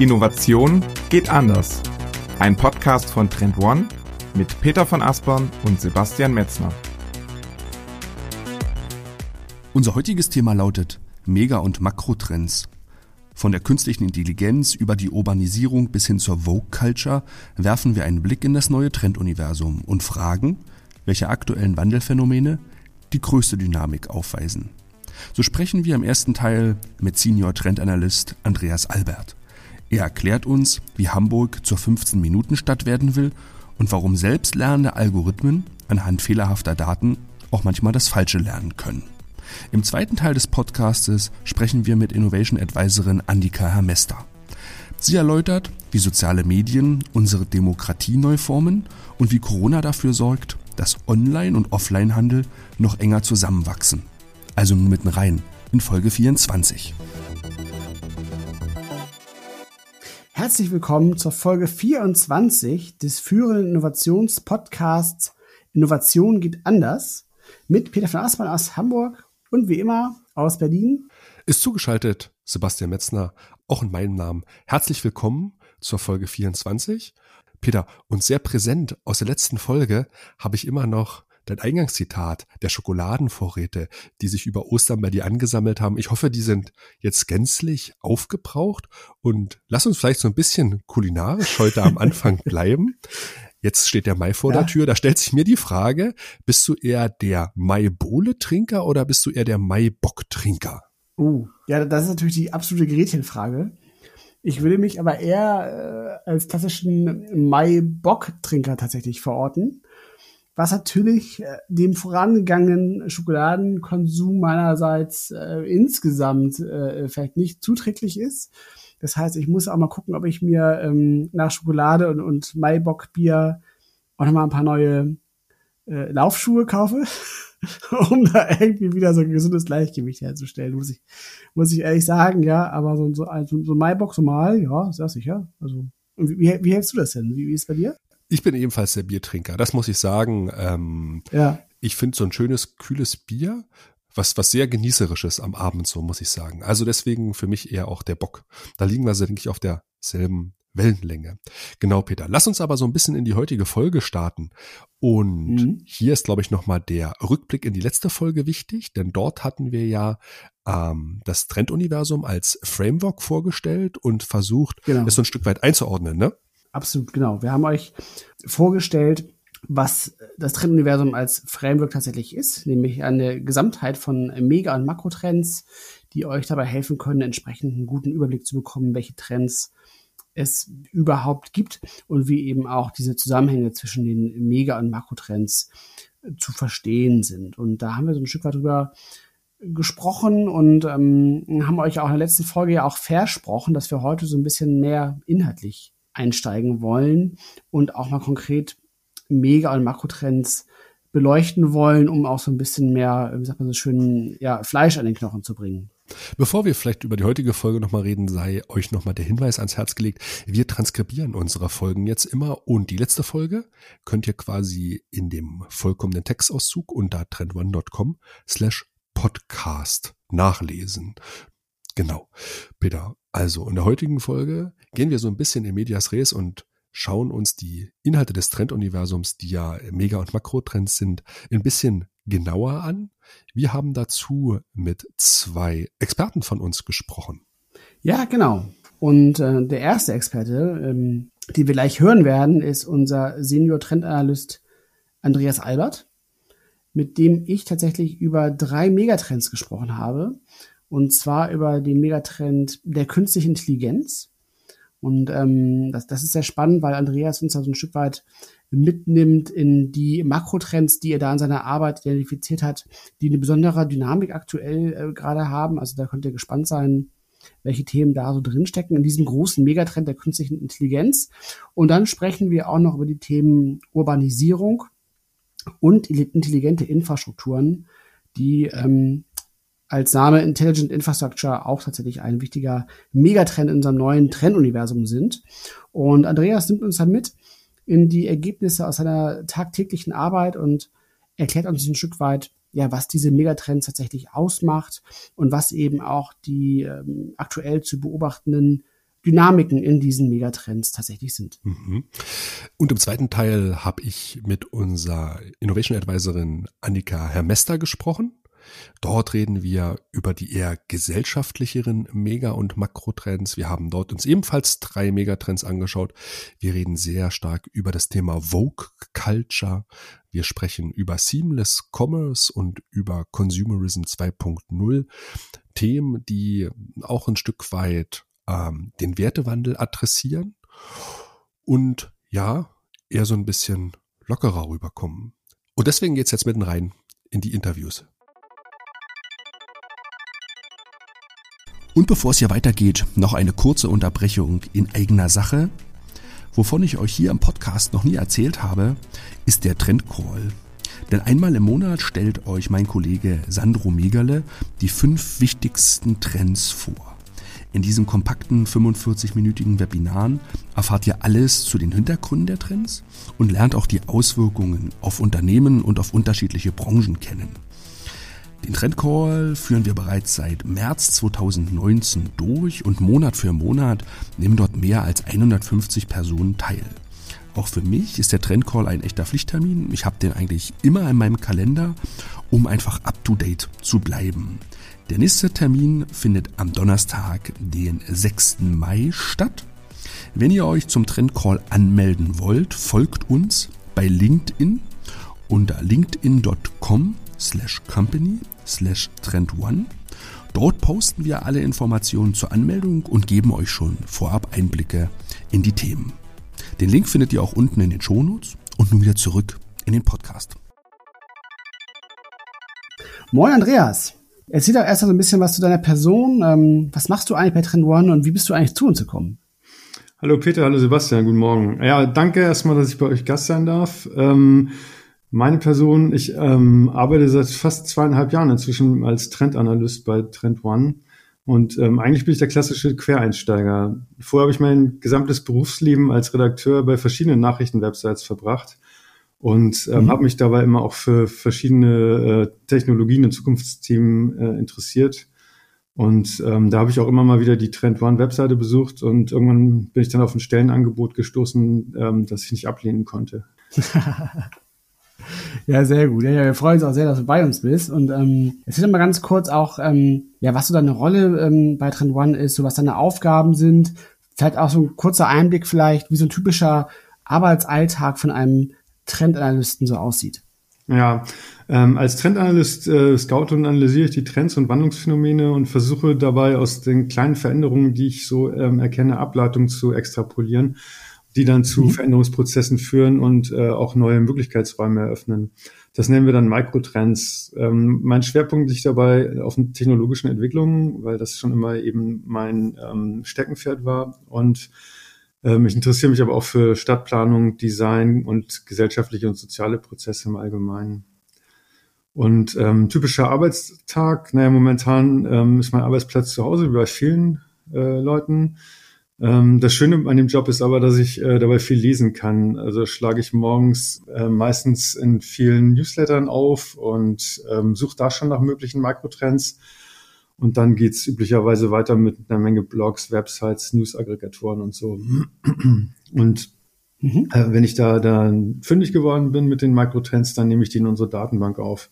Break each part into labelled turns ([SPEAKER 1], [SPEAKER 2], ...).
[SPEAKER 1] Innovation geht anders. Ein Podcast von Trend One mit Peter von Aspern und Sebastian Metzner.
[SPEAKER 2] Unser heutiges Thema lautet Mega- und Makrotrends. Von der künstlichen Intelligenz über die Urbanisierung bis hin zur Vogue-Culture werfen wir einen Blick in das neue Trenduniversum und fragen, welche aktuellen Wandelphänomene die größte Dynamik aufweisen. So sprechen wir im ersten Teil mit Senior Trendanalyst Andreas Albert. Er erklärt uns, wie Hamburg zur 15-Minuten-Stadt werden will und warum selbstlernende Algorithmen anhand fehlerhafter Daten auch manchmal das Falsche lernen können. Im zweiten Teil des Podcastes sprechen wir mit Innovation Advisorin Andika Hermester. Sie erläutert, wie soziale Medien unsere Demokratie neu formen und wie Corona dafür sorgt, dass Online- und Offline-Handel noch enger zusammenwachsen. Also nun mitten rein in Folge 24.
[SPEAKER 3] Herzlich willkommen zur Folge 24 des führenden Innovationspodcasts Innovation geht anders mit Peter von Aßmann aus Hamburg und wie immer aus Berlin.
[SPEAKER 2] Ist zugeschaltet Sebastian Metzner, auch in meinem Namen. Herzlich willkommen zur Folge 24. Peter, und sehr präsent aus der letzten Folge habe ich immer noch dein Eingangszitat der Schokoladenvorräte, die sich über Ostern bei dir angesammelt haben. Ich hoffe, die sind jetzt gänzlich aufgebraucht und lass uns vielleicht so ein bisschen kulinarisch heute am Anfang bleiben. Jetzt steht der Mai vor ja. der Tür. Da stellt sich mir die Frage, bist du eher der Mai-Bohle-Trinker oder bist du eher der Mai-Bock-Trinker?
[SPEAKER 3] Uh, ja, das ist natürlich die absolute Gretchenfrage. Ich würde mich aber eher äh, als klassischen Mai-Bock-Trinker tatsächlich verorten was natürlich äh, dem vorangegangenen Schokoladenkonsum meinerseits äh, insgesamt äh, vielleicht nicht zuträglich ist. Das heißt, ich muss auch mal gucken, ob ich mir ähm, nach Schokolade und, und Maibock-Bier auch nochmal ein paar neue äh, Laufschuhe kaufe, um da irgendwie wieder so ein gesundes Gleichgewicht herzustellen, muss ich, muss ich ehrlich sagen, ja. Aber so, so, so, so ein Maibock so mal, ja, sehr sicher. Also, wie, wie hältst du das denn? Wie, wie ist es bei dir?
[SPEAKER 2] Ich bin ebenfalls der Biertrinker, das muss ich sagen. Ähm, ja. Ich finde so ein schönes, kühles Bier, was, was sehr genießerisches am Abend, so muss ich sagen. Also deswegen für mich eher auch der Bock. Da liegen wir, denke ich, auf derselben Wellenlänge. Genau, Peter. Lass uns aber so ein bisschen in die heutige Folge starten. Und mhm. hier ist, glaube ich, nochmal der Rückblick in die letzte Folge wichtig, denn dort hatten wir ja ähm, das Trenduniversum als Framework vorgestellt und versucht, genau. es so ein Stück weit einzuordnen, ne?
[SPEAKER 3] Absolut, genau. Wir haben euch vorgestellt, was das Trenduniversum als Framework tatsächlich ist, nämlich eine Gesamtheit von Mega- und Makrotrends, die euch dabei helfen können, entsprechend einen guten Überblick zu bekommen, welche Trends es überhaupt gibt und wie eben auch diese Zusammenhänge zwischen den Mega- und Makrotrends zu verstehen sind. Und da haben wir so ein Stück weit drüber gesprochen und ähm, haben euch auch in der letzten Folge ja auch versprochen, dass wir heute so ein bisschen mehr inhaltlich einsteigen wollen und auch mal konkret Mega- und Makrotrends beleuchten wollen, um auch so ein bisschen mehr, wie sagt man so schön, ja, Fleisch an den Knochen zu bringen.
[SPEAKER 2] Bevor wir vielleicht über die heutige Folge nochmal reden, sei euch nochmal der Hinweis ans Herz gelegt. Wir transkribieren unsere Folgen jetzt immer und die letzte Folge könnt ihr quasi in dem vollkommenen Textauszug unter trendone.com slash podcast nachlesen. Genau. Peter, also in der heutigen Folge gehen wir so ein bisschen in Medias Res und schauen uns die Inhalte des Trenduniversums, die ja Mega- und Makrotrends sind, ein bisschen genauer an. Wir haben dazu mit zwei Experten von uns gesprochen.
[SPEAKER 3] Ja, genau. Und äh, der erste Experte, ähm, den wir gleich hören werden, ist unser Senior Trendanalyst Andreas Albert, mit dem ich tatsächlich über drei Megatrends gesprochen habe. Und zwar über den Megatrend der künstlichen Intelligenz. Und ähm, das, das ist sehr spannend, weil Andreas uns da so ein Stück weit mitnimmt in die Makrotrends, die er da in seiner Arbeit identifiziert hat, die eine besondere Dynamik aktuell äh, gerade haben. Also da könnt ihr gespannt sein, welche Themen da so drinstecken in diesem großen Megatrend der künstlichen Intelligenz. Und dann sprechen wir auch noch über die Themen Urbanisierung und intelligente Infrastrukturen, die ähm, als Name Intelligent Infrastructure auch tatsächlich ein wichtiger Megatrend in unserem neuen Trenduniversum sind. Und Andreas nimmt uns dann mit in die Ergebnisse aus seiner tagtäglichen Arbeit und erklärt uns ein Stück weit, ja, was diese Megatrends tatsächlich ausmacht und was eben auch die ähm, aktuell zu beobachtenden Dynamiken in diesen Megatrends tatsächlich sind.
[SPEAKER 2] Mhm. Und im zweiten Teil habe ich mit unserer Innovation Advisorin Annika Hermester gesprochen. Dort reden wir über die eher gesellschaftlicheren Mega- und Makrotrends. Wir haben dort uns ebenfalls drei Megatrends angeschaut. Wir reden sehr stark über das Thema Vogue Culture. Wir sprechen über Seamless Commerce und über Consumerism 2.0. Themen, die auch ein Stück weit ähm, den Wertewandel adressieren und ja, eher so ein bisschen lockerer rüberkommen. Und deswegen geht's jetzt mitten rein in die Interviews.
[SPEAKER 4] Und bevor es hier weitergeht, noch eine kurze Unterbrechung in eigener Sache. Wovon ich euch hier im Podcast noch nie erzählt habe, ist der Trendcall. Denn einmal im Monat stellt euch mein Kollege Sandro Megerle die fünf wichtigsten Trends vor. In diesen kompakten 45-minütigen Webinaren erfahrt ihr alles zu den Hintergründen der Trends und lernt auch die Auswirkungen auf Unternehmen und auf unterschiedliche Branchen kennen. Den Trendcall führen wir bereits seit März 2019 durch und Monat für Monat nehmen dort mehr als 150 Personen teil. Auch für mich ist der Trendcall ein echter Pflichttermin. Ich habe den eigentlich immer in meinem Kalender, um einfach up-to-date zu bleiben. Der nächste Termin findet am Donnerstag, den 6. Mai statt. Wenn ihr euch zum Trendcall anmelden wollt, folgt uns bei LinkedIn unter linkedin.com slash company slash trend one. Dort posten wir alle Informationen zur Anmeldung und geben euch schon vorab Einblicke in die Themen. Den Link findet ihr auch unten in den Shownotes und nun wieder zurück in den Podcast.
[SPEAKER 3] Moin Andreas. Erzähl doch erst mal so ein bisschen was zu deiner Person. Ähm, was machst du eigentlich bei Trend One und wie bist du eigentlich zu uns gekommen?
[SPEAKER 5] Hallo Peter, hallo Sebastian, guten Morgen. Ja, danke erstmal, dass ich bei euch Gast sein darf. Ähm, meine Person, ich ähm, arbeite seit fast zweieinhalb Jahren inzwischen als Trendanalyst bei Trend One. Und ähm, eigentlich bin ich der klassische Quereinsteiger. Vorher habe ich mein gesamtes Berufsleben als Redakteur bei verschiedenen Nachrichtenwebsites verbracht und ähm, mhm. habe mich dabei immer auch für verschiedene äh, Technologien und Zukunftsthemen äh, interessiert. Und ähm, da habe ich auch immer mal wieder die Trend One Webseite besucht und irgendwann bin ich dann auf ein Stellenangebot gestoßen, ähm, das ich nicht ablehnen konnte.
[SPEAKER 3] ja, sehr gut. Ja, ja, wir freuen uns auch sehr, dass du bei uns bist. Und ähm, erzähl mal ganz kurz auch, ähm, ja, was so deine Rolle ähm, bei Trend One ist, so was deine Aufgaben sind. Vielleicht auch so ein kurzer Einblick vielleicht, wie so ein typischer Arbeitsalltag von einem Trendanalysten so aussieht.
[SPEAKER 5] Ja, ähm, als Trendanalyst äh, scout und analysiere ich die Trends und Wandlungsphänomene und versuche dabei aus den kleinen Veränderungen, die ich so ähm, erkenne, Ableitungen zu extrapolieren, die dann zu mhm. Veränderungsprozessen führen und äh, auch neue Möglichkeitsräume eröffnen. Das nennen wir dann Mikrotrends. Ähm, mein Schwerpunkt liegt dabei auf den technologischen Entwicklungen, weil das schon immer eben mein ähm, Steckenpferd war und ähm, ich interessiere mich aber auch für Stadtplanung, Design und gesellschaftliche und soziale Prozesse im Allgemeinen. Und ähm, typischer Arbeitstag, naja, momentan ähm, ist mein Arbeitsplatz zu Hause wie bei vielen äh, Leuten. Ähm, das Schöne an dem Job ist aber, dass ich äh, dabei viel lesen kann. Also schlage ich morgens äh, meistens in vielen Newslettern auf und ähm, suche da schon nach möglichen Makrotrends und dann geht's üblicherweise weiter mit einer Menge Blogs, Websites, News-Aggregatoren und so. Und mhm. äh, wenn ich da dann fündig geworden bin mit den Microtrends, dann nehme ich die in unsere Datenbank auf.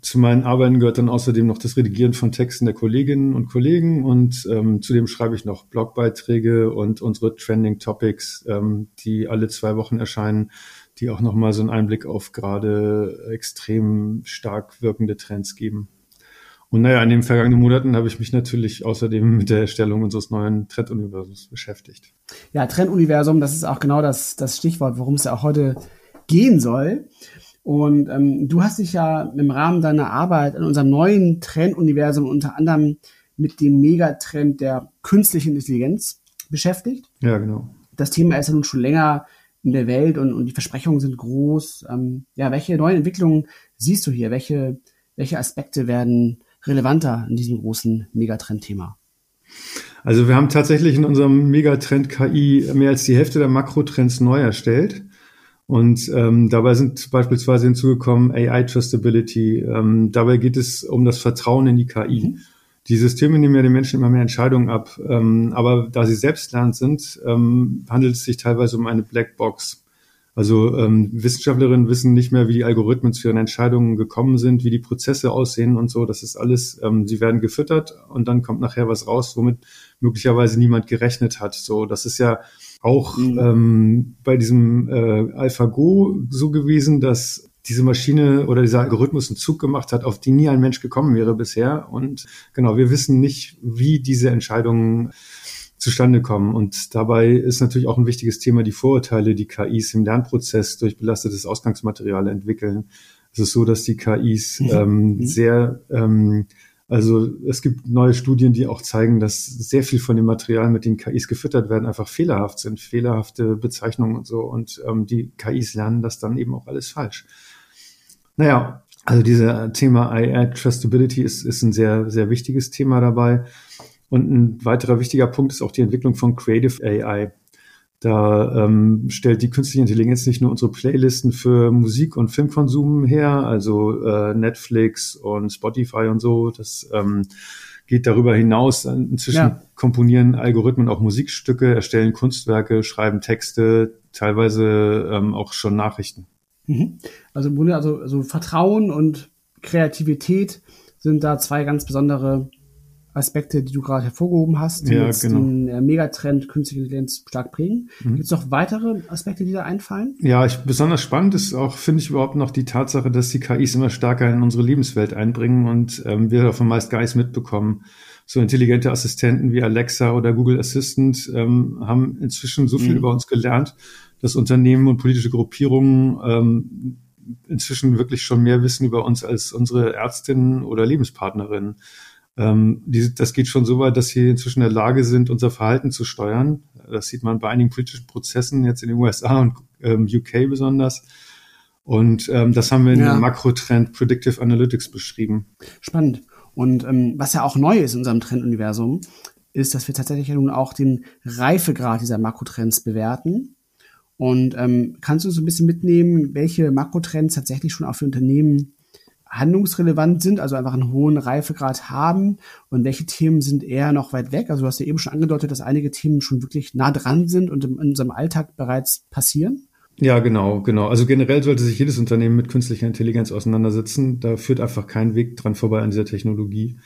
[SPEAKER 5] Zu meinen Arbeiten gehört dann außerdem noch das Redigieren von Texten der Kolleginnen und Kollegen und ähm, zudem schreibe ich noch Blogbeiträge und unsere Trending Topics, ähm, die alle zwei Wochen erscheinen, die auch nochmal so einen Einblick auf gerade extrem stark wirkende Trends geben. Und naja, in den vergangenen Monaten habe ich mich natürlich außerdem mit der Erstellung unseres neuen Trenduniversums beschäftigt.
[SPEAKER 3] Ja, Trenduniversum, das ist auch genau das, das Stichwort, worum es ja auch heute gehen soll. Und ähm, du hast dich ja im Rahmen deiner Arbeit in unserem neuen Trenduniversum unter anderem mit dem Megatrend der künstlichen Intelligenz beschäftigt.
[SPEAKER 5] Ja, genau.
[SPEAKER 3] Das Thema ist ja nun schon länger in der Welt und, und die Versprechungen sind groß. Ähm, ja, welche neuen Entwicklungen siehst du hier? Welche, welche Aspekte werden relevanter in diesem großen Megatrend-Thema?
[SPEAKER 5] Also wir haben tatsächlich in unserem Megatrend KI mehr als die Hälfte der Makrotrends neu erstellt. Und ähm, dabei sind beispielsweise hinzugekommen AI Trustability. Ähm, dabei geht es um das Vertrauen in die KI. Mhm. Die Systeme nehmen ja den Menschen immer mehr Entscheidungen ab, ähm, aber da sie selbstlernend sind, ähm, handelt es sich teilweise um eine Blackbox. Also ähm, Wissenschaftlerinnen wissen nicht mehr, wie die Algorithmen zu ihren Entscheidungen gekommen sind, wie die Prozesse aussehen und so. Das ist alles, ähm, sie werden gefüttert und dann kommt nachher was raus, womit möglicherweise niemand gerechnet hat. So, das ist ja auch mhm. ähm, bei diesem äh, AlphaGo so gewesen, dass diese Maschine oder dieser Algorithmus einen Zug gemacht hat, auf die nie ein Mensch gekommen wäre bisher. Und genau, wir wissen nicht, wie diese Entscheidungen zustande kommen. Und dabei ist natürlich auch ein wichtiges Thema die Vorurteile, die KIs im Lernprozess durch belastetes Ausgangsmaterial entwickeln. Es ist so, dass die KIs mhm. ähm, mhm. sehr, ähm, also es gibt neue Studien, die auch zeigen, dass sehr viel von dem Material, mit dem KIs gefüttert werden, einfach fehlerhaft sind, fehlerhafte Bezeichnungen und so. Und ähm, die KIs lernen das dann eben auch alles falsch. Naja, also dieses Thema AI Trustability ist, ist ein sehr, sehr wichtiges Thema dabei. Und ein weiterer wichtiger Punkt ist auch die Entwicklung von Creative AI. Da ähm, stellt die künstliche Intelligenz nicht nur unsere Playlisten für Musik und Filmkonsum her, also äh, Netflix und Spotify und so. Das ähm, geht darüber hinaus. Inzwischen ja. komponieren Algorithmen auch Musikstücke, erstellen Kunstwerke, schreiben Texte, teilweise ähm, auch schon Nachrichten.
[SPEAKER 3] Mhm. Also im Grunde, also, also Vertrauen und Kreativität sind da zwei ganz besondere Aspekte, die du gerade hervorgehoben hast, die ja, jetzt genau. den äh, Megatrend künstliche Intelligenz stark prägen. Mhm. Gibt es noch weitere Aspekte, die da einfallen?
[SPEAKER 5] Ja, ich, besonders spannend ist auch, finde ich überhaupt noch die Tatsache, dass die KIs immer stärker in unsere Lebenswelt einbringen und ähm, wir davon meist gar nichts mitbekommen. So intelligente Assistenten wie Alexa oder Google Assistant ähm, haben inzwischen so viel mhm. über uns gelernt, dass Unternehmen und politische Gruppierungen ähm, inzwischen wirklich schon mehr wissen über uns als unsere Ärztinnen oder Lebenspartnerinnen. Ähm, die, das geht schon so weit, dass sie inzwischen in der Lage sind, unser Verhalten zu steuern. Das sieht man bei einigen politischen Prozessen jetzt in den USA und ähm, UK besonders. Und ähm, das haben wir in ja. dem Makrotrend Predictive Analytics beschrieben.
[SPEAKER 3] Spannend. Und ähm, was ja auch neu ist in unserem Trenduniversum, ist, dass wir tatsächlich ja nun auch den Reifegrad dieser Makrotrends bewerten. Und ähm, kannst du so ein bisschen mitnehmen, welche Makrotrends tatsächlich schon auch für Unternehmen handlungsrelevant sind, also einfach einen hohen Reifegrad haben und welche Themen sind eher noch weit weg. Also du hast ja eben schon angedeutet, dass einige Themen schon wirklich nah dran sind und in unserem Alltag bereits passieren.
[SPEAKER 5] Ja, genau, genau. Also generell sollte sich jedes Unternehmen mit künstlicher Intelligenz auseinandersetzen. Da führt einfach kein Weg dran vorbei an dieser Technologie.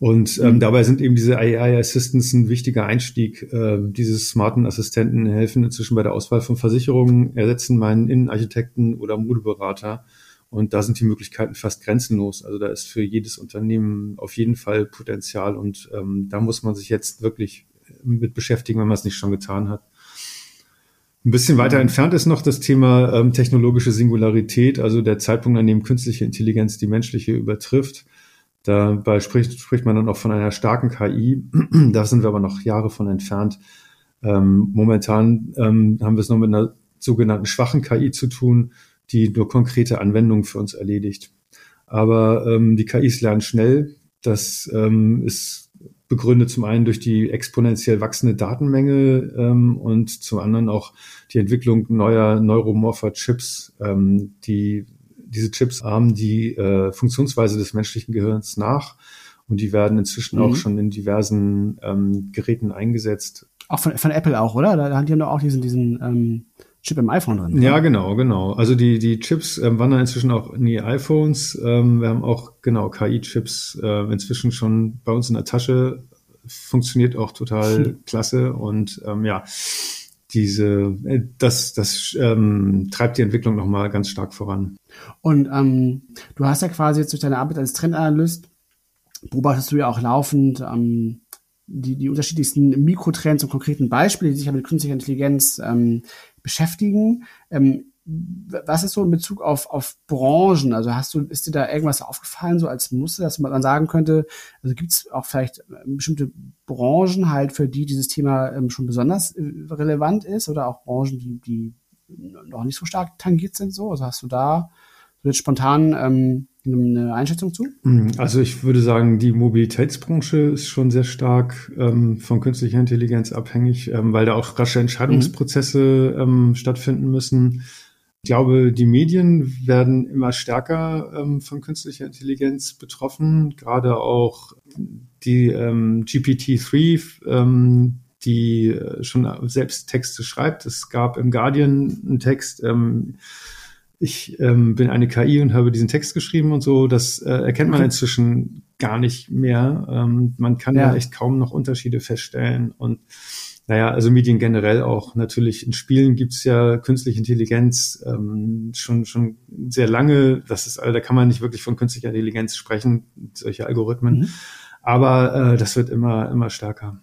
[SPEAKER 5] Und ähm, mhm. dabei sind eben diese AI Assistants ein wichtiger Einstieg. Ähm, diese smarten Assistenten helfen inzwischen bei der Auswahl von Versicherungen, ersetzen meinen Innenarchitekten oder Modeberater und da sind die Möglichkeiten fast grenzenlos. Also da ist für jedes Unternehmen auf jeden Fall Potenzial und ähm, da muss man sich jetzt wirklich mit beschäftigen, wenn man es nicht schon getan hat. Ein bisschen weiter entfernt ist noch das Thema ähm, technologische Singularität, also der Zeitpunkt, an dem künstliche Intelligenz die menschliche übertrifft. Dabei spricht, spricht man dann auch von einer starken KI. da sind wir aber noch Jahre von entfernt. Ähm, momentan ähm, haben wir es noch mit einer sogenannten schwachen KI zu tun, die nur konkrete Anwendungen für uns erledigt. Aber ähm, die KIs lernen schnell. Das ähm, ist begründet zum einen durch die exponentiell wachsende Datenmenge ähm, und zum anderen auch die Entwicklung neuer neuromorpher Chips, ähm, die diese Chips ahmen die äh, Funktionsweise des menschlichen Gehirns nach und die werden inzwischen mhm. auch schon in diversen ähm, Geräten eingesetzt.
[SPEAKER 3] Auch von, von Apple auch, oder? Da, da haben die auch diesen, diesen ähm, Chip im iPhone drin.
[SPEAKER 5] Ja, genau, genau. Also die, die Chips ähm, wandern inzwischen auch in die iPhones. Ähm, wir haben auch, genau, KI-Chips äh, inzwischen schon bei uns in der Tasche. Funktioniert auch total hm. klasse. Und ähm, ja, diese, äh, das, das ähm, treibt die Entwicklung nochmal ganz stark voran.
[SPEAKER 3] Und ähm, du hast ja quasi jetzt durch deine Arbeit als Trendanalyst, beobachtest du ja auch laufend ähm, die, die unterschiedlichsten Mikrotrends und konkreten Beispiele, die sich ja mit künstlicher Intelligenz ähm, beschäftigen. Ähm, was ist so in Bezug auf, auf Branchen? Also hast du, ist dir da irgendwas aufgefallen, so als Muster, dass man sagen könnte, also gibt es auch vielleicht ähm, bestimmte Branchen halt, für die dieses Thema ähm, schon besonders äh, relevant ist oder auch Branchen, die, die noch nicht so stark tangiert sind so? Also hast du da so jetzt spontan ähm, eine Einschätzung zu?
[SPEAKER 5] Mhm. Also ich würde sagen, die Mobilitätsbranche ist schon sehr stark ähm, von künstlicher Intelligenz abhängig, ähm, weil da auch rasche Entscheidungsprozesse mhm. ähm, stattfinden müssen. Ich glaube, die Medien werden immer stärker ähm, von künstlicher Intelligenz betroffen, gerade auch die ähm, GPT-3, ähm, die äh, schon selbst Texte schreibt. Es gab im Guardian einen Text, ich ähm, bin eine KI und habe diesen Text geschrieben und so. Das äh, erkennt man inzwischen gar nicht mehr. Ähm, man kann ja. da echt kaum noch Unterschiede feststellen. Und naja, also Medien generell auch. Natürlich in Spielen gibt's ja künstliche Intelligenz ähm, schon schon sehr lange. Das ist, also da kann man nicht wirklich von künstlicher Intelligenz sprechen, solche Algorithmen. Mhm. Aber äh, das wird immer immer stärker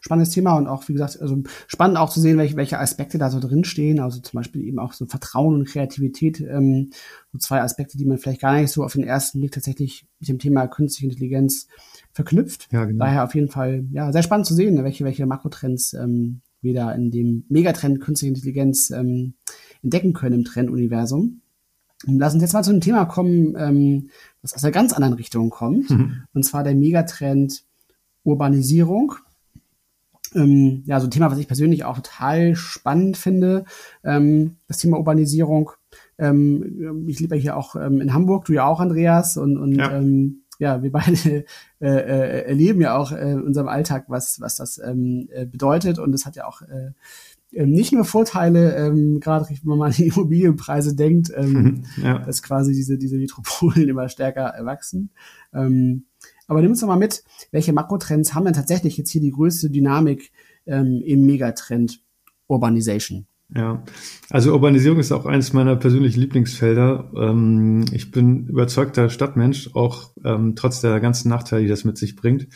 [SPEAKER 3] spannendes Thema und auch, wie gesagt, also spannend auch zu sehen, welche, welche Aspekte da so drinstehen. Also zum Beispiel eben auch so Vertrauen und Kreativität, ähm, so zwei Aspekte, die man vielleicht gar nicht so auf den ersten Blick tatsächlich mit dem Thema künstliche Intelligenz verknüpft. Ja, genau. Daher auf jeden Fall, ja, sehr spannend zu sehen, welche, welche Makrotrends ähm, wir da in dem Megatrend künstliche Intelligenz ähm, entdecken können im Trenduniversum. Lass uns jetzt mal zu einem Thema kommen, ähm, was aus einer ganz anderen Richtung kommt. Mhm. Und zwar der Megatrend Urbanisierung. Ähm, ja, so ein Thema, was ich persönlich auch total spannend finde, ähm, das Thema Urbanisierung. Ähm, ich lebe ja hier auch ähm, in Hamburg, du ja auch, Andreas, und, und ja. Ähm, ja, wir beide äh, äh, erleben ja auch äh, in unserem Alltag, was, was das ähm, äh, bedeutet. Und es hat ja auch äh, nicht nur Vorteile, ähm, gerade wenn man mal an die Immobilienpreise denkt, ja. dass quasi diese, diese Metropolen immer stärker erwachsen. Ähm, aber nimm uns doch mal mit, welche Makrotrends haben denn tatsächlich jetzt hier die größte Dynamik ähm, im Megatrend Urbanization?
[SPEAKER 5] Ja, also Urbanisierung ist auch eines meiner persönlichen Lieblingsfelder. Ähm, ich bin überzeugter Stadtmensch, auch ähm, trotz der ganzen Nachteile, die das mit sich bringt.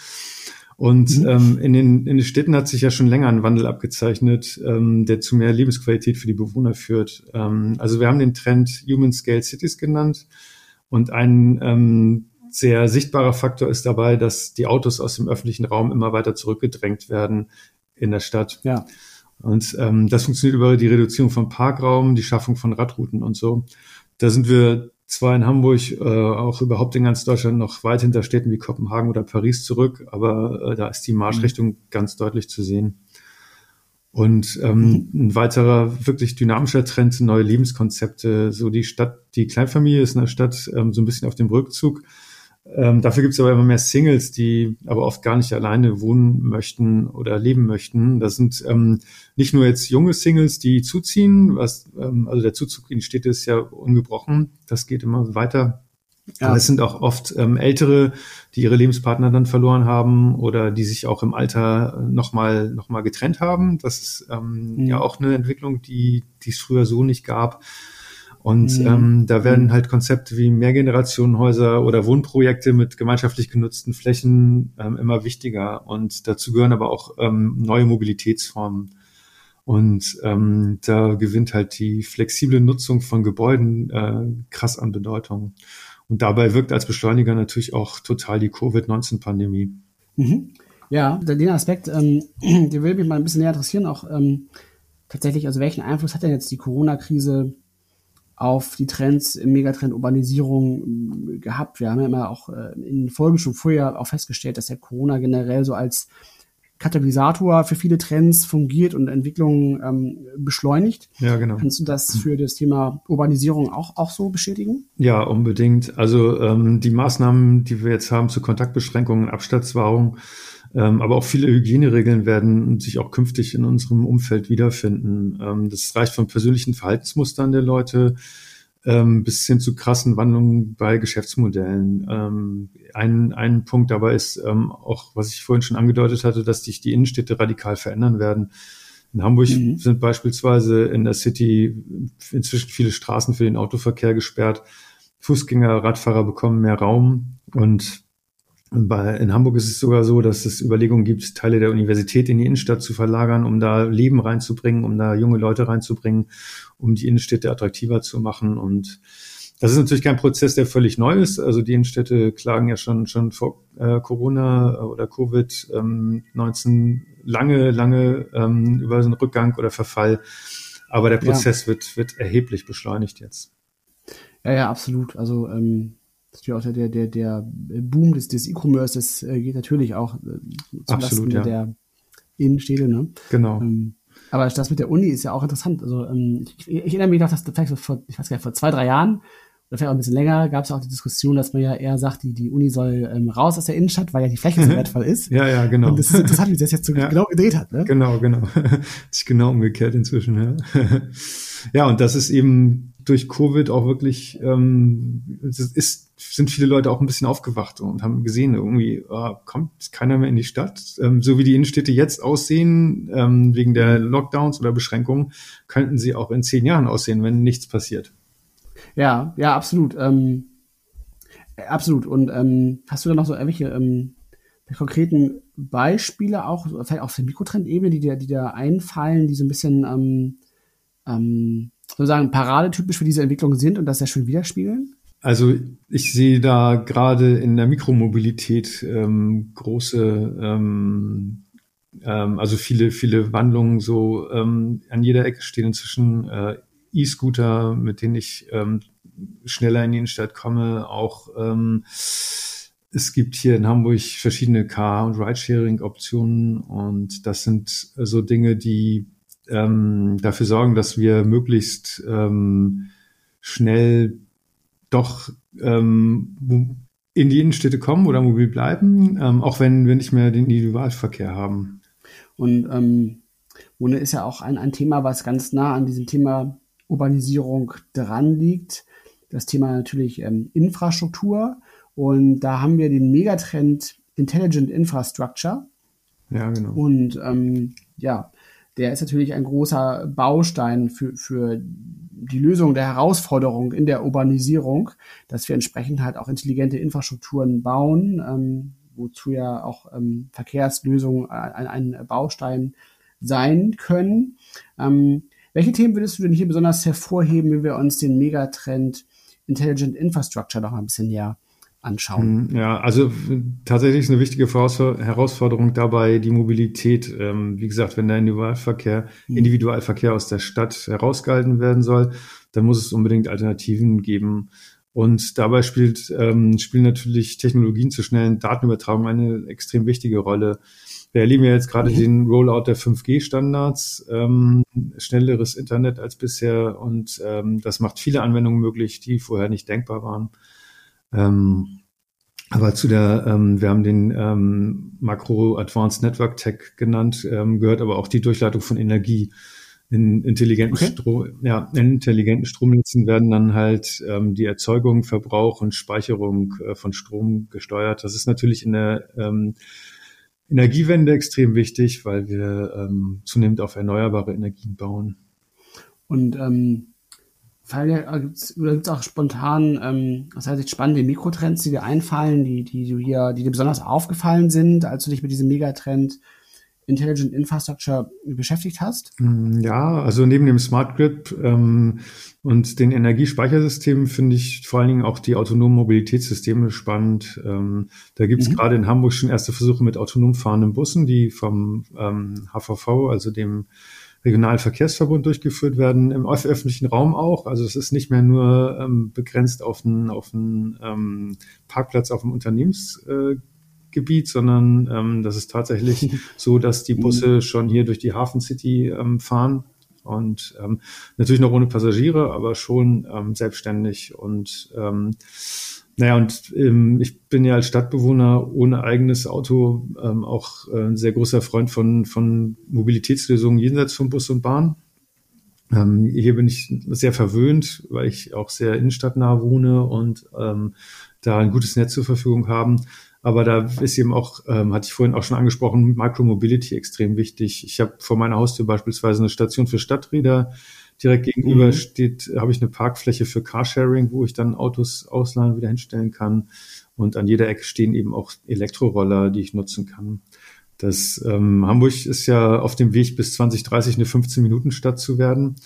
[SPEAKER 5] Und mhm. ähm, in, den, in den Städten hat sich ja schon länger ein Wandel abgezeichnet, ähm, der zu mehr Lebensqualität für die Bewohner führt. Ähm, also wir haben den Trend Human Scale Cities genannt und ein ähm, sehr sichtbarer Faktor ist dabei, dass die Autos aus dem öffentlichen Raum immer weiter zurückgedrängt werden in der Stadt. Ja. Und ähm, das funktioniert über die Reduzierung von Parkraum, die Schaffung von Radrouten und so. Da sind wir zwar in Hamburg, äh, auch überhaupt in ganz Deutschland noch weit hinter Städten wie Kopenhagen oder Paris zurück, aber äh, da ist die Marschrichtung mhm. ganz deutlich zu sehen. Und ähm, ein weiterer wirklich dynamischer Trend sind neue Lebenskonzepte. So die Stadt, die Kleinfamilie ist in der Stadt ähm, so ein bisschen auf dem Rückzug. Ähm, dafür gibt es aber immer mehr Singles, die aber oft gar nicht alleine wohnen möchten oder leben möchten. Das sind ähm, nicht nur jetzt junge Singles, die zuziehen, was ähm, also der Zuzug in die Städte ist ja ungebrochen. Das geht immer weiter. Ja. Aber es sind auch oft ähm, Ältere, die ihre Lebenspartner dann verloren haben oder die sich auch im Alter nochmal noch mal getrennt haben. Das ist ähm, mhm. ja auch eine Entwicklung, die die es früher so nicht gab. Und mhm. ähm, da werden mhm. halt Konzepte wie Mehrgenerationenhäuser oder Wohnprojekte mit gemeinschaftlich genutzten Flächen ähm, immer wichtiger. Und dazu gehören aber auch ähm, neue Mobilitätsformen. Und ähm, da gewinnt halt die flexible Nutzung von Gebäuden äh, krass an Bedeutung. Und dabei wirkt als Beschleuniger natürlich auch total die Covid-19-Pandemie.
[SPEAKER 3] Mhm. Ja, den Aspekt, ähm, den will mich mal ein bisschen näher interessieren, auch ähm, tatsächlich, also welchen Einfluss hat denn jetzt die Corona-Krise auf die Trends im Megatrend Urbanisierung ähm, gehabt. Wir haben ja immer auch äh, in Folgen schon vorher auch festgestellt, dass der Corona generell so als Katalysator für viele Trends fungiert und Entwicklungen ähm, beschleunigt. Ja, genau. Kannst du das für das Thema Urbanisierung auch, auch so bestätigen?
[SPEAKER 5] Ja, unbedingt. Also ähm, die Maßnahmen, die wir jetzt haben zur Kontaktbeschränkung, Abstandswahrung, aber auch viele Hygieneregeln werden sich auch künftig in unserem Umfeld wiederfinden. Ähm, das reicht von persönlichen Verhaltensmustern der Leute ähm, bis hin zu krassen Wandlungen bei Geschäftsmodellen. Ähm, ein, ein Punkt dabei ist ähm, auch, was ich vorhin schon angedeutet hatte, dass sich die Innenstädte radikal verändern werden. In Hamburg mhm. sind beispielsweise in der City inzwischen viele Straßen für den Autoverkehr gesperrt. Fußgänger, Radfahrer bekommen mehr Raum und bei, in Hamburg ist es sogar so, dass es Überlegungen gibt, Teile der Universität in die Innenstadt zu verlagern, um da Leben reinzubringen, um da junge Leute reinzubringen, um die Innenstädte attraktiver zu machen. Und das ist natürlich kein Prozess, der völlig neu ist. Also die Innenstädte klagen ja schon, schon vor äh, Corona oder Covid-19 ähm, lange, lange ähm, über so einen Rückgang oder Verfall. Aber der Prozess ja. wird, wird erheblich beschleunigt jetzt.
[SPEAKER 3] Ja, ja, absolut. Also ähm, natürlich auch der, der, der Boom des, des E-Commerce, das äh, geht natürlich auch äh, zu
[SPEAKER 5] Absolut, ja.
[SPEAKER 3] der Innenstädte. Ne?
[SPEAKER 5] Genau. Ähm,
[SPEAKER 3] Aber das mit der Uni ist ja auch interessant. Also ähm, ich, ich erinnere mich noch, dass vielleicht vor, ich weiß gar nicht, vor zwei, drei Jahren oder vielleicht auch ein bisschen länger gab es ja auch die Diskussion, dass man ja eher sagt, die, die Uni soll ähm, raus aus der Innenstadt, weil ja die Fläche so wertvoll ist.
[SPEAKER 5] Ja, ja, genau.
[SPEAKER 3] Und das ist interessant, wie das jetzt so ja. genau gedreht hat. Ne?
[SPEAKER 5] Genau, genau. sich genau umgekehrt inzwischen. Ja. ja, und das ist eben durch Covid auch wirklich, ähm, es ist, sind viele Leute auch ein bisschen aufgewacht und haben gesehen, irgendwie oh, kommt keiner mehr in die Stadt. Ähm, so wie die Innenstädte jetzt aussehen, ähm, wegen der Lockdowns oder Beschränkungen, könnten sie auch in zehn Jahren aussehen, wenn nichts passiert.
[SPEAKER 3] Ja, ja, absolut. Ähm, absolut. Und ähm, hast du da noch so irgendwelche ähm, konkreten Beispiele auch, vielleicht auf der Mikrotrendebene, die dir, die dir einfallen, die so ein bisschen ähm, sozusagen paradetypisch für diese Entwicklung sind und das sehr schön widerspiegeln?
[SPEAKER 5] Also ich sehe da gerade in der Mikromobilität ähm, große, ähm, ähm, also viele, viele Wandlungen so ähm, an jeder Ecke stehen inzwischen äh, E-Scooter, mit denen ich ähm, schneller in die Innenstadt komme. Auch ähm, es gibt hier in Hamburg verschiedene Car- und Ridesharing-Optionen und das sind so Dinge, die ähm, dafür sorgen, dass wir möglichst ähm, schnell doch ähm, in die Innenstädte kommen oder mobil bleiben, ähm, auch wenn wir nicht mehr den Individualverkehr haben.
[SPEAKER 3] Und ähm, Wohnen ist ja auch ein, ein Thema, was ganz nah an diesem Thema Urbanisierung dran liegt. Das Thema natürlich ähm, Infrastruktur. Und da haben wir den Megatrend Intelligent Infrastructure.
[SPEAKER 5] Ja, genau.
[SPEAKER 3] Und ähm, ja, der ist natürlich ein großer Baustein für, für die Lösung der Herausforderung in der Urbanisierung, dass wir entsprechend halt auch intelligente Infrastrukturen bauen, ähm, wozu ja auch ähm, Verkehrslösungen ein, ein, Baustein sein können. Ähm, welche Themen würdest du denn hier besonders hervorheben, wenn wir uns den Megatrend Intelligent Infrastructure noch ein bisschen näher anschauen.
[SPEAKER 5] Hm, ja, also tatsächlich ist eine wichtige Herausforderung dabei die Mobilität. Ähm, wie gesagt, wenn der Individualverkehr, mhm. Individualverkehr aus der Stadt herausgehalten werden soll, dann muss es unbedingt Alternativen geben. Und dabei spielt, ähm, spielen natürlich Technologien zur schnellen Datenübertragung eine extrem wichtige Rolle. Wir erleben ja jetzt gerade mhm. den Rollout der 5G-Standards, ähm, schnelleres Internet als bisher und ähm, das macht viele Anwendungen möglich, die vorher nicht denkbar waren. Ähm, aber zu der, ähm, wir haben den ähm, Makro Advanced Network Tech genannt, ähm, gehört aber auch die Durchleitung von Energie. In intelligenten, okay. Strom, ja, in intelligenten Stromnetzen werden dann halt ähm, die Erzeugung, Verbrauch und Speicherung äh, von Strom gesteuert. Das ist natürlich in der ähm, Energiewende extrem wichtig, weil wir ähm, zunehmend auf erneuerbare Energien bauen.
[SPEAKER 3] Und ähm, fallen oder gibt es auch spontan, ähm, das heißt spannende Mikrotrends, die dir einfallen, die, die du hier, die dir besonders aufgefallen sind, als du dich mit diesem Megatrend Intelligent Infrastructure beschäftigt hast?
[SPEAKER 5] Mm, ja, also neben dem Smart Grid ähm, und den Energiespeichersystemen finde ich vor allen Dingen auch die autonomen Mobilitätssysteme spannend. Ähm, da gibt es mhm. gerade in Hamburg schon erste Versuche mit autonom fahrenden Bussen, die vom ähm, HVV, also dem Regionalverkehrsverbund durchgeführt werden, im öffentlichen Raum auch. Also es ist nicht mehr nur ähm, begrenzt auf einen, auf einen ähm, Parkplatz auf dem Unternehmensgebiet, äh, sondern ähm, das ist tatsächlich so, dass die Busse schon hier durch die Hafen City ähm, fahren und ähm, natürlich noch ohne Passagiere, aber schon ähm, selbstständig und ähm, naja, und ähm, ich bin ja als Stadtbewohner ohne eigenes Auto ähm, auch äh, ein sehr großer Freund von, von Mobilitätslösungen jenseits von Bus und Bahn. Ähm, hier bin ich sehr verwöhnt, weil ich auch sehr innenstadtnah wohne und ähm, da ein gutes Netz zur Verfügung haben. Aber da ist eben auch, ähm, hatte ich vorhin auch schon angesprochen, Micromobility extrem wichtig. Ich habe vor meiner Haustür beispielsweise eine Station für Stadträder, Direkt gegenüber mhm. steht, habe ich eine Parkfläche für Carsharing, wo ich dann Autos ausleihen wieder hinstellen kann. Und an jeder Ecke stehen eben auch Elektroroller, die ich nutzen kann. Das ähm, Hamburg ist ja auf dem Weg bis 2030 eine 15-Minuten-Stadt zu werden.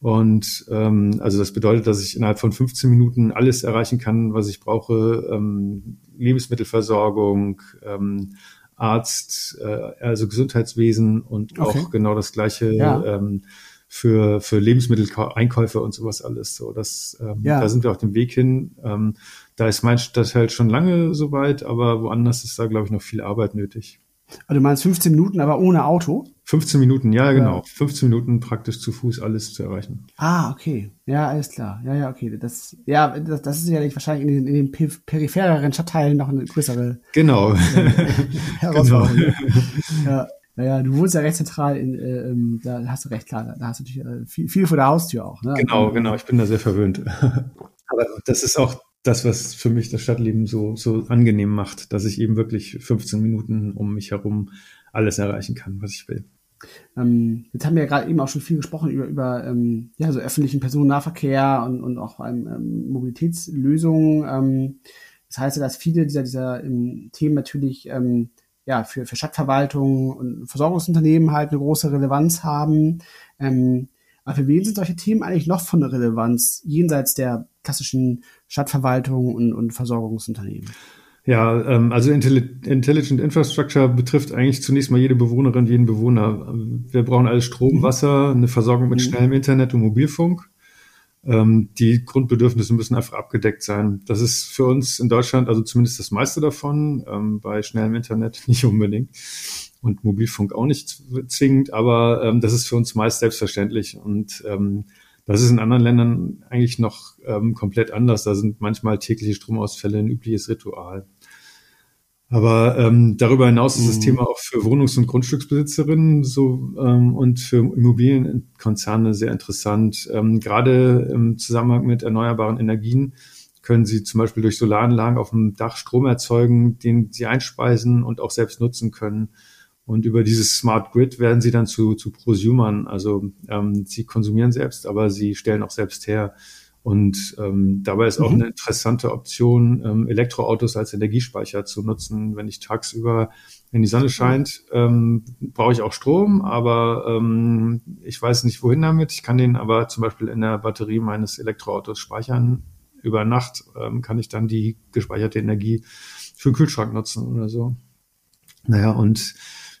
[SPEAKER 5] Und ähm, also das bedeutet, dass ich innerhalb von 15 Minuten alles erreichen kann, was ich brauche. Ähm, Lebensmittelversorgung, ähm, Arzt, äh, also Gesundheitswesen und okay. auch genau das gleiche ja. ähm, für, für Lebensmitteleinkäufe und sowas alles. So, das, ähm, ja. da sind wir auf dem Weg hin. Ähm, da ist mein Stadtteil schon lange soweit, aber woanders ist da, glaube ich, noch viel Arbeit nötig.
[SPEAKER 3] Also du meinst 15 Minuten, aber ohne Auto?
[SPEAKER 5] 15 Minuten, ja, genau. Ja. 15 Minuten praktisch zu Fuß alles zu erreichen.
[SPEAKER 3] Ah, okay. Ja, alles klar. Ja, ja, okay. Das, ja, das, das ist sicherlich wahrscheinlich in den, in den periphereren Stadtteilen noch eine größere
[SPEAKER 5] genau. Äh,
[SPEAKER 3] Herausforderung. genau. ja. Naja, du wohnst ja recht zentral, in, äh, ähm, da hast du recht klar, da hast du natürlich äh, viel, viel vor der Haustür auch. Ne?
[SPEAKER 5] Genau, genau, ich bin da sehr verwöhnt. Aber das ist auch das, was für mich das Stadtleben so, so angenehm macht, dass ich eben wirklich 15 Minuten um mich herum alles erreichen kann, was ich will.
[SPEAKER 3] Ähm, jetzt haben wir ja gerade eben auch schon viel gesprochen über, über ähm, ja, so öffentlichen Personennahverkehr und, und auch ähm Mobilitätslösungen. Ähm, das heißt ja, dass viele dieser, dieser ähm, Themen natürlich ähm, ja, für, für Stadtverwaltungen und Versorgungsunternehmen halt eine große Relevanz haben. Ähm, aber für wen sind solche Themen eigentlich noch von Relevanz, jenseits der klassischen Stadtverwaltung und, und Versorgungsunternehmen?
[SPEAKER 5] Ja, ähm, also Intelligent Infrastructure betrifft eigentlich zunächst mal jede Bewohnerin, jeden Bewohner. Wir brauchen alles Strom, mhm. Wasser, eine Versorgung mit mhm. schnellem Internet und Mobilfunk. Ähm, die Grundbedürfnisse müssen einfach abgedeckt sein. Das ist für uns in Deutschland, also zumindest das meiste davon, ähm, bei schnellem Internet nicht unbedingt und Mobilfunk auch nicht zwingend, aber ähm, das ist für uns meist selbstverständlich und das ist in anderen Ländern eigentlich noch komplett anders. Da sind manchmal tägliche Stromausfälle ein übliches Ritual. Aber ähm, darüber hinaus ist das mhm. Thema auch für Wohnungs- und Grundstücksbesitzerinnen so ähm, und für Immobilienkonzerne sehr interessant. Ähm, gerade im Zusammenhang mit erneuerbaren Energien können sie zum Beispiel durch Solaranlagen auf dem Dach Strom erzeugen, den sie einspeisen und auch selbst nutzen können. Und über dieses Smart Grid werden sie dann zu, zu Prosumern. Also ähm, sie konsumieren selbst, aber sie stellen auch selbst her. Und ähm, dabei ist auch mhm. eine interessante Option, ähm, Elektroautos als Energiespeicher zu nutzen. Wenn ich tagsüber, wenn die Sonne scheint, ähm, brauche ich auch Strom, aber ähm, ich weiß nicht, wohin damit. Ich kann den aber zum Beispiel in der Batterie meines Elektroautos speichern. Über Nacht ähm, kann ich dann die gespeicherte Energie für den Kühlschrank nutzen oder so. Naja, und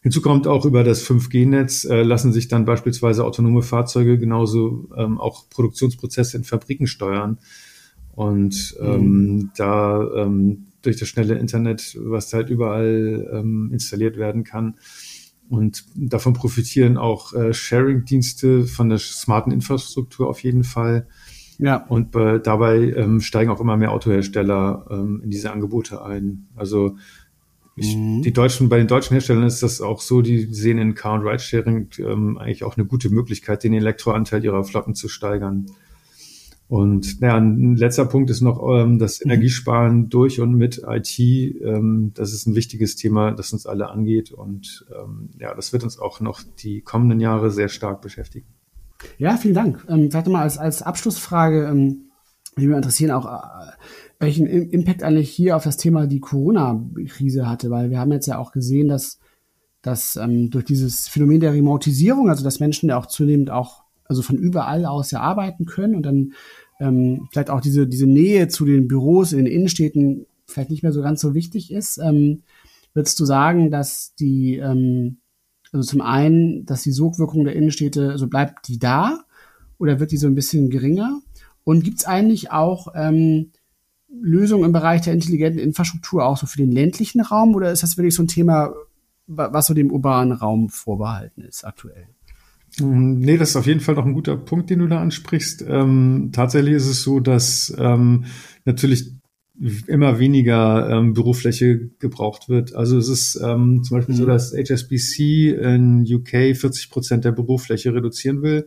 [SPEAKER 5] Hinzu kommt auch über das 5G-Netz äh, lassen sich dann beispielsweise autonome Fahrzeuge genauso ähm, auch Produktionsprozesse in Fabriken steuern. Und ähm, mhm. da ähm, durch das schnelle Internet, was halt überall ähm, installiert werden kann. Und davon profitieren auch äh, Sharing-Dienste von der smarten Infrastruktur auf jeden Fall. Ja. Und äh, dabei ähm, steigen auch immer mehr Autohersteller ähm, in diese Angebote ein. Also ich, mhm. Die deutschen, bei den deutschen Herstellern ist das auch so, die sehen in Car- und Ride-Sharing ähm, eigentlich auch eine gute Möglichkeit, den Elektroanteil ihrer Flotten zu steigern. Und naja, ein letzter Punkt ist noch ähm, das mhm. Energiesparen durch und mit IT. Ähm, das ist ein wichtiges Thema, das uns alle angeht. Und ähm, ja, das wird uns auch noch die kommenden Jahre sehr stark beschäftigen.
[SPEAKER 3] Ja, vielen Dank. Ähm, vielleicht mal als, als Abschlussfrage, ähm, mich interessieren auch, äh, welchen Impact eigentlich hier auf das Thema die Corona-Krise hatte, weil wir haben jetzt ja auch gesehen, dass, dass ähm, durch dieses Phänomen der Remotisierung, also dass Menschen ja auch zunehmend auch also von überall aus ja arbeiten können und dann ähm, vielleicht auch diese, diese Nähe zu den Büros in den Innenstädten vielleicht nicht mehr so ganz so wichtig ist. Ähm, würdest du sagen, dass die, ähm, also zum einen, dass die Sogwirkung der Innenstädte, also bleibt die da oder wird die so ein bisschen geringer? Und gibt es eigentlich auch ähm, Lösungen im Bereich der intelligenten Infrastruktur auch so für den ländlichen Raum oder ist das wirklich so ein Thema, was so dem urbanen Raum vorbehalten ist aktuell?
[SPEAKER 5] Mm, nee, das ist auf jeden Fall noch ein guter Punkt, den du da ansprichst. Ähm, tatsächlich ist es so, dass ähm, natürlich immer weniger ähm, Bürofläche gebraucht wird. Also es ist ähm, zum Beispiel mhm. so, dass HSBC in UK 40 Prozent der Bürofläche reduzieren will.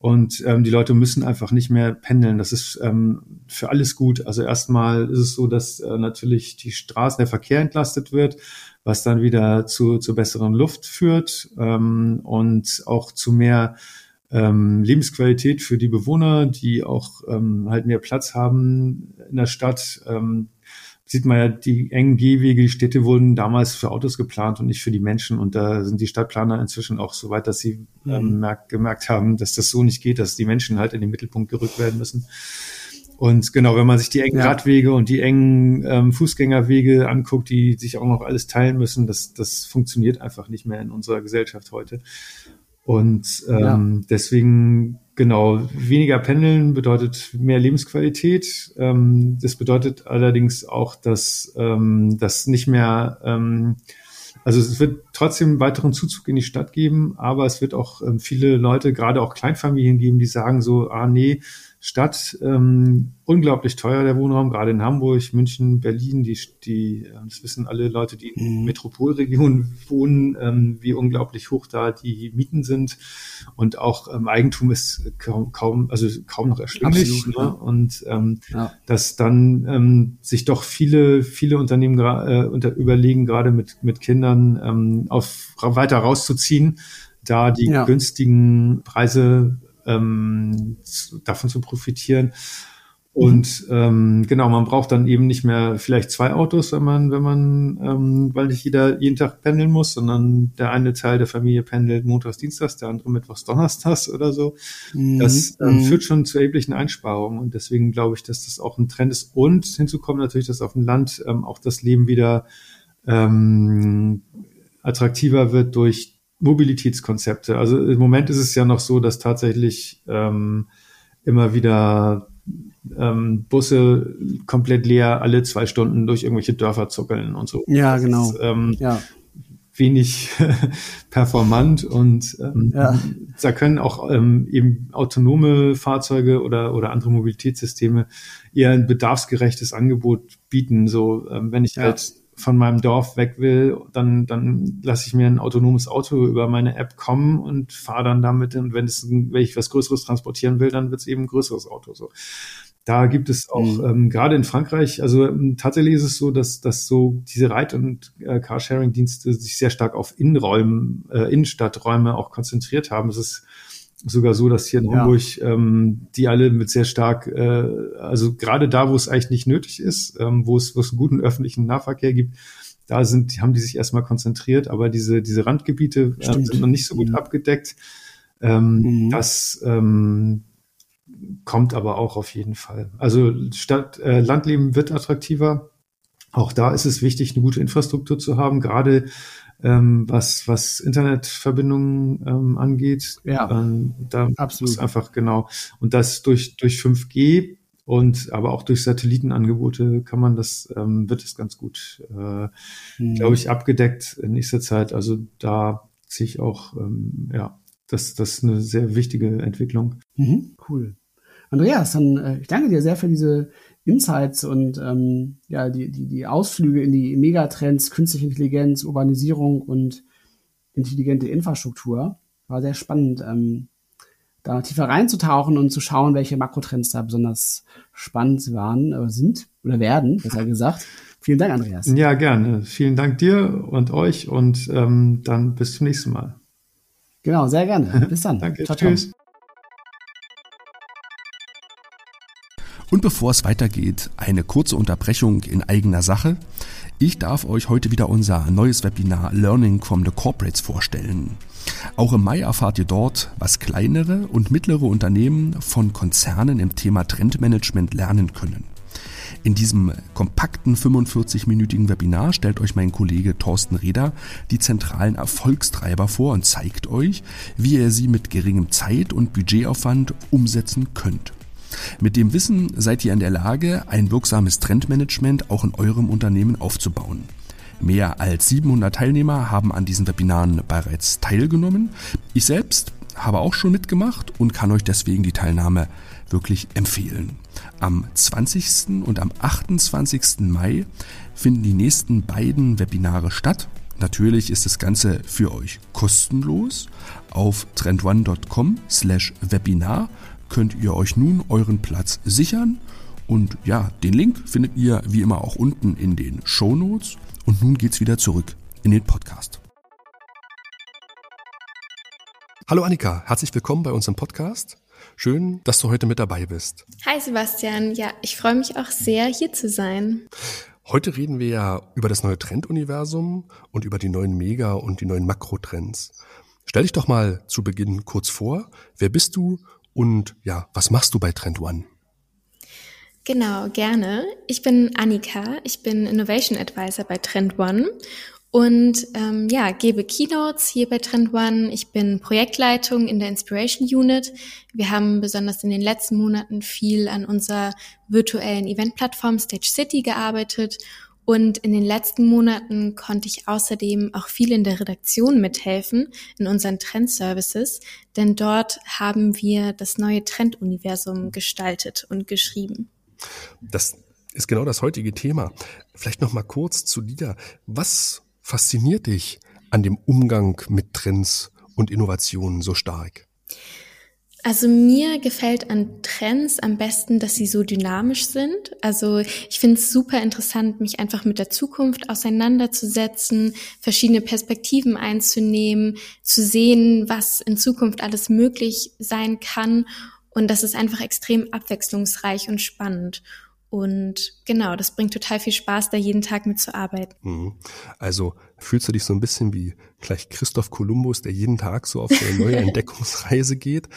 [SPEAKER 5] Und ähm, die Leute müssen einfach nicht mehr pendeln. Das ist ähm, für alles gut. Also erstmal ist es so, dass äh, natürlich die Straßen, der Verkehr entlastet wird, was dann wieder zu, zu besseren Luft führt ähm, und auch zu mehr ähm, Lebensqualität für die Bewohner, die auch ähm, halt mehr Platz haben in der Stadt. Ähm, sieht man ja, die engen Gehwege, die Städte wurden damals für Autos geplant und nicht für die Menschen. Und da sind die Stadtplaner inzwischen auch so weit, dass sie ähm, mhm. merkt, gemerkt haben, dass das so nicht geht, dass die Menschen halt in den Mittelpunkt gerückt werden müssen. Und genau, wenn man sich die engen ja. Radwege und die engen ähm, Fußgängerwege anguckt, die sich auch noch alles teilen müssen, das, das funktioniert einfach nicht mehr in unserer Gesellschaft heute. Und ähm, ja. deswegen Genau, weniger Pendeln bedeutet mehr Lebensqualität. Ähm, das bedeutet allerdings auch, dass ähm, das nicht mehr ähm, Also es wird trotzdem weiteren Zuzug in die Stadt geben, aber es wird auch ähm, viele Leute, gerade auch Kleinfamilien geben, die sagen so, ah nee, Stadt. Ähm, unglaublich teuer der Wohnraum, gerade in Hamburg, München, Berlin. Die, die, äh, das wissen alle Leute, die in mhm. Metropolregionen wohnen, ähm, wie unglaublich hoch da die Mieten sind. Und auch ähm, Eigentum ist kaum, kaum, also kaum noch erschwinglich. Absolut, ne? ja. Und ähm, ja. dass dann ähm, sich doch viele, viele Unternehmen äh, unter, überlegen, gerade mit, mit Kindern ähm, auf weiter rauszuziehen, da die ja. günstigen Preise ähm, davon zu profitieren. Und ähm, genau, man braucht dann eben nicht mehr vielleicht zwei Autos, wenn man, wenn man, ähm, weil nicht jeder jeden Tag pendeln muss, sondern der eine Teil der Familie pendelt montags, dienstags, der andere mittwochs, donnerstags oder so. Mhm. Das ähm, mhm. führt schon zu erheblichen Einsparungen und deswegen glaube ich, dass das auch ein Trend ist. Und hinzu kommt natürlich, dass auf dem Land ähm, auch das Leben wieder ähm, attraktiver wird durch Mobilitätskonzepte. Also im Moment ist es ja noch so, dass tatsächlich ähm, immer wieder ähm, Busse komplett leer alle zwei Stunden durch irgendwelche Dörfer zuckeln und so.
[SPEAKER 3] Ja, das genau.
[SPEAKER 5] Ist, ähm, ja. Wenig performant und ähm, ja. da können auch ähm, eben autonome Fahrzeuge oder, oder andere Mobilitätssysteme eher ein bedarfsgerechtes Angebot bieten. So, ähm, wenn ich ja. halt von meinem Dorf weg will, dann, dann lasse ich mir ein autonomes Auto über meine App kommen und fahre dann damit. Und wenn, es, wenn ich was Größeres transportieren will, dann wird es eben ein größeres Auto. So. Da gibt es auch mhm. ähm, gerade in Frankreich, also ähm, tatsächlich ist es so, dass, dass so diese Reit- und äh, Carsharing-Dienste sich sehr stark auf Innenräumen, äh, Innenstadträume auch konzentriert haben. Es ist sogar so, dass hier in ja. Hamburg ähm, die alle mit sehr stark, äh, also gerade da, wo es eigentlich nicht nötig ist, ähm, wo es wo es einen guten öffentlichen Nahverkehr gibt, da sind, haben die sich erstmal konzentriert, aber diese diese Randgebiete äh, sind noch nicht so gut mhm. abgedeckt. Ähm, mhm. Das ähm, kommt aber auch auf jeden Fall. Also Stadt, äh, Landleben wird attraktiver. Auch da ist es wichtig, eine gute Infrastruktur zu haben, gerade ähm, was, was Internetverbindungen ähm, angeht. Ja, ähm, da absolut. Ist einfach genau. Und das durch, durch 5G und aber auch durch Satellitenangebote kann man das, ähm, wird es ganz gut, äh, mhm. glaube ich, abgedeckt in nächster Zeit. Also da sehe ich auch, ähm, ja, das, das ist eine sehr wichtige Entwicklung.
[SPEAKER 3] Mhm, cool. Andreas, dann äh, ich danke dir sehr für diese Insights und ähm, ja, die, die, die Ausflüge in die Megatrends, künstliche Intelligenz, Urbanisierung und intelligente Infrastruktur. War sehr spannend, ähm, da tiefer reinzutauchen und zu schauen, welche Makrotrends da besonders spannend waren, oder sind oder werden, besser gesagt. Vielen Dank, Andreas.
[SPEAKER 5] Ja, gerne. Vielen Dank dir und euch und ähm, dann bis zum nächsten Mal.
[SPEAKER 3] Genau, sehr gerne. Bis dann.
[SPEAKER 5] Danke. Ciao, Tschüss.
[SPEAKER 4] Und bevor es weitergeht, eine kurze Unterbrechung in eigener Sache. Ich darf euch heute wieder unser neues Webinar Learning from the Corporates vorstellen. Auch im Mai erfahrt ihr dort, was kleinere und mittlere Unternehmen von Konzernen im Thema Trendmanagement lernen können. In diesem kompakten 45-minütigen Webinar stellt euch mein Kollege Thorsten Reder die zentralen Erfolgstreiber vor und zeigt euch, wie ihr sie mit geringem Zeit- und Budgetaufwand umsetzen könnt. Mit dem Wissen seid ihr in der Lage, ein wirksames Trendmanagement auch in eurem Unternehmen aufzubauen. Mehr als 700 Teilnehmer haben an diesen Webinaren bereits teilgenommen. Ich selbst habe auch schon mitgemacht und kann euch deswegen die Teilnahme wirklich empfehlen. Am 20. und am 28. Mai finden die nächsten beiden Webinare statt. Natürlich ist das Ganze für euch kostenlos. Auf trendone.com slash Webinar könnt ihr euch nun euren Platz sichern. Und ja, den Link findet ihr wie immer auch unten in den Show Notes. Und nun geht's wieder zurück in den Podcast.
[SPEAKER 2] Hallo Annika, herzlich willkommen bei unserem Podcast. Schön, dass du heute mit dabei bist.
[SPEAKER 6] Hi Sebastian, ja, ich freue mich auch sehr, hier zu sein.
[SPEAKER 2] Heute reden wir ja über das neue Trenduniversum und über die neuen Mega- und die neuen Makrotrends. Stell dich doch mal zu Beginn kurz vor. Wer bist du und ja, was machst du bei Trend One?
[SPEAKER 6] Genau, gerne. Ich bin Annika, ich bin Innovation Advisor bei Trend One und ähm, ja, gebe Keynotes hier bei Trend One. Ich bin Projektleitung in der Inspiration Unit. Wir haben besonders in den letzten Monaten viel an unserer virtuellen Eventplattform Stage City gearbeitet Und in den letzten Monaten konnte ich außerdem auch viel in der Redaktion mithelfen, in unseren Trendservices, denn dort haben wir das neue Trenduniversum gestaltet und geschrieben.
[SPEAKER 2] Das ist genau das heutige Thema. Vielleicht noch mal kurz zu dir. Was fasziniert dich an dem Umgang mit Trends und Innovationen so stark?
[SPEAKER 6] Also mir gefällt an Trends am besten, dass sie so dynamisch sind. Also ich finde es super interessant, mich einfach mit der Zukunft auseinanderzusetzen, verschiedene Perspektiven einzunehmen, zu sehen, was in Zukunft alles möglich sein kann. Und das ist einfach extrem abwechslungsreich und spannend. Und genau, das bringt total viel Spaß, da jeden Tag mitzuarbeiten.
[SPEAKER 2] Mhm. Also fühlst du dich so ein bisschen wie gleich Christoph Kolumbus, der jeden Tag so auf eine neue Entdeckungsreise geht,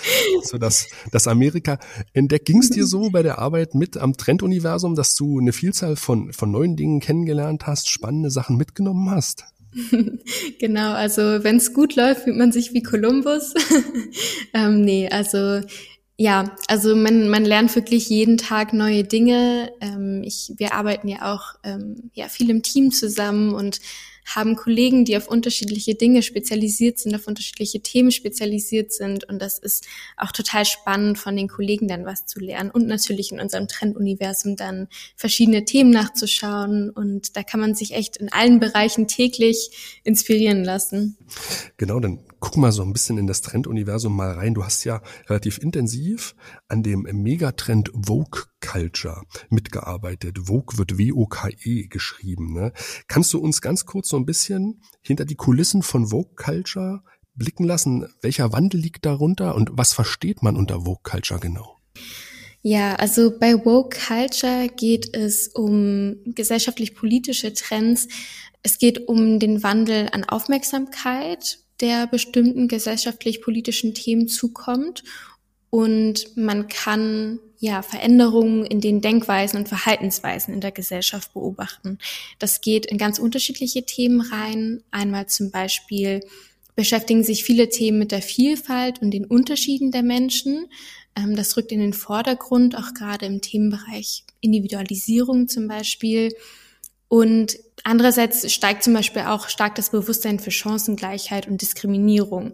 [SPEAKER 2] so dass das Amerika entdeckt. Ging es dir so bei der Arbeit mit am Trenduniversum, dass du eine Vielzahl von von neuen Dingen kennengelernt hast, spannende Sachen mitgenommen hast?
[SPEAKER 6] genau, also wenn es gut läuft, fühlt man sich wie Kolumbus. ähm, nee, also ja, also man, man lernt wirklich jeden Tag neue Dinge. Ähm, ich, wir arbeiten ja auch ähm, ja, viel im Team zusammen und haben Kollegen, die auf unterschiedliche Dinge spezialisiert sind, auf unterschiedliche Themen spezialisiert sind. Und das ist auch total spannend, von den Kollegen dann was zu lernen und natürlich in unserem Trenduniversum dann verschiedene Themen nachzuschauen. Und da kann man sich echt in allen Bereichen täglich inspirieren lassen.
[SPEAKER 2] Genau, dann guck mal so ein bisschen in das Trenduniversum mal rein. Du hast ja relativ intensiv an dem Megatrend Vogue Culture mitgearbeitet. Vogue wird W-O-K-E geschrieben. Ne? Kannst du uns ganz kurz so ein bisschen hinter die Kulissen von Vogue Culture blicken lassen? Welcher Wandel liegt darunter und was versteht man unter Vogue Culture genau?
[SPEAKER 6] Ja, also bei Woke Culture geht es um gesellschaftlich-politische Trends. Es geht um den Wandel an Aufmerksamkeit der bestimmten gesellschaftlich-politischen Themen zukommt und man kann ja Veränderungen in den Denkweisen und Verhaltensweisen in der Gesellschaft beobachten. Das geht in ganz unterschiedliche Themen rein. Einmal zum Beispiel beschäftigen sich viele Themen mit der Vielfalt und den Unterschieden der Menschen. Ähm, das rückt in den Vordergrund, auch gerade im Themenbereich Individualisierung zum Beispiel. Und andererseits steigt zum Beispiel auch stark das Bewusstsein für Chancengleichheit und Diskriminierung.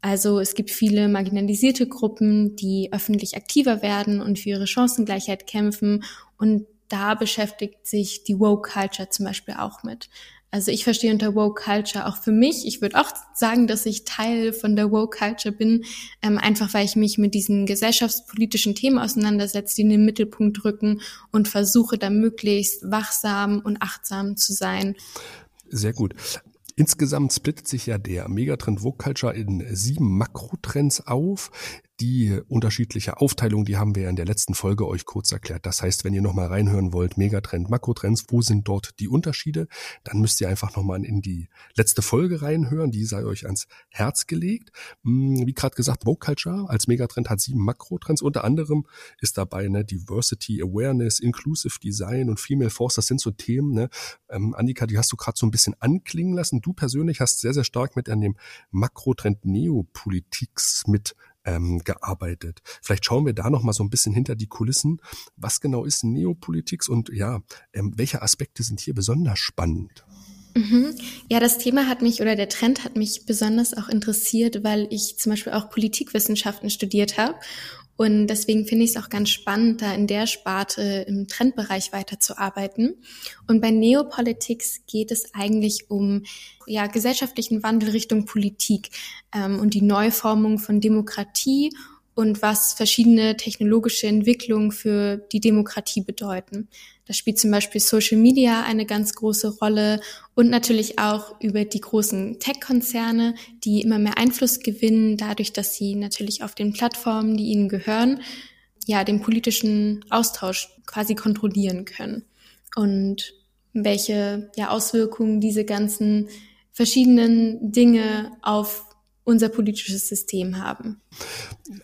[SPEAKER 6] Also es gibt viele marginalisierte Gruppen, die öffentlich aktiver werden und für ihre Chancengleichheit kämpfen. Und da beschäftigt sich die Woke Culture zum Beispiel auch mit. Also ich verstehe unter Woke Culture auch für mich. Ich würde auch sagen, dass ich Teil von der Woke Culture bin, ähm, einfach weil ich mich mit diesen gesellschaftspolitischen Themen auseinandersetze, die in den Mittelpunkt rücken und versuche da möglichst wachsam und achtsam zu sein.
[SPEAKER 2] Sehr gut. Insgesamt splittet sich ja der Megatrend Vogue Culture in sieben Makrotrends auf die unterschiedliche Aufteilung, die haben wir ja in der letzten Folge euch kurz erklärt. Das heißt, wenn ihr nochmal reinhören wollt, Megatrend, Makrotrends, wo sind dort die Unterschiede, dann müsst ihr einfach nochmal in die letzte Folge reinhören, die sei euch ans Herz gelegt. Hm, wie gerade gesagt, Vogue Culture als Megatrend hat sieben Makrotrends. Unter anderem ist dabei ne, Diversity, Awareness, Inclusive Design und Female Force. Das sind so Themen. Ne? Ähm, Annika, die hast du gerade so ein bisschen anklingen lassen. Du persönlich hast sehr, sehr stark mit an dem Makrotrend Neopolitiks mit ähm, gearbeitet. Vielleicht schauen wir da noch mal so ein bisschen hinter die Kulissen. Was genau ist Neopolitik und ja, ähm, welche Aspekte sind hier besonders spannend?
[SPEAKER 6] Mhm. Ja, das Thema hat mich oder der Trend hat mich besonders auch interessiert, weil ich zum Beispiel auch Politikwissenschaften studiert habe und deswegen finde ich es auch ganz spannend, da in der Sparte im Trendbereich weiterzuarbeiten. Und bei Neopolitics geht es eigentlich um ja, gesellschaftlichen Wandel Richtung Politik ähm, und die Neuformung von Demokratie und was verschiedene technologische Entwicklungen für die Demokratie bedeuten. Da spielt zum Beispiel Social Media eine ganz große Rolle und natürlich auch über die großen Tech-Konzerne, die immer mehr Einfluss gewinnen, dadurch, dass sie natürlich auf den Plattformen, die ihnen gehören, ja, den politischen Austausch quasi kontrollieren können. Und welche ja, Auswirkungen diese ganzen verschiedenen Dinge auf unser politisches System haben.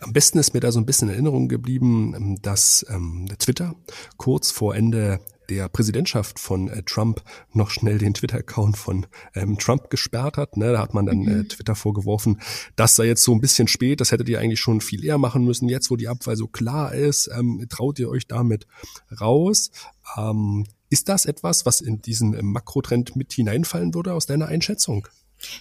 [SPEAKER 2] Am besten ist mir da so ein bisschen in Erinnerung geblieben, ähm, dass ähm, Twitter kurz vor Ende der Präsidentschaft von äh, Trump noch schnell den Twitter-Account von ähm, Trump gesperrt hat. Ne? Da hat man dann äh, mhm. Twitter vorgeworfen, das sei jetzt so ein bisschen spät, das hättet ihr eigentlich schon viel eher machen müssen. Jetzt, wo die Abwahl so klar ist, ähm, traut ihr euch damit raus. Ähm, Ist das etwas, was in diesen Makrotrend mit hineinfallen würde aus deiner Einschätzung?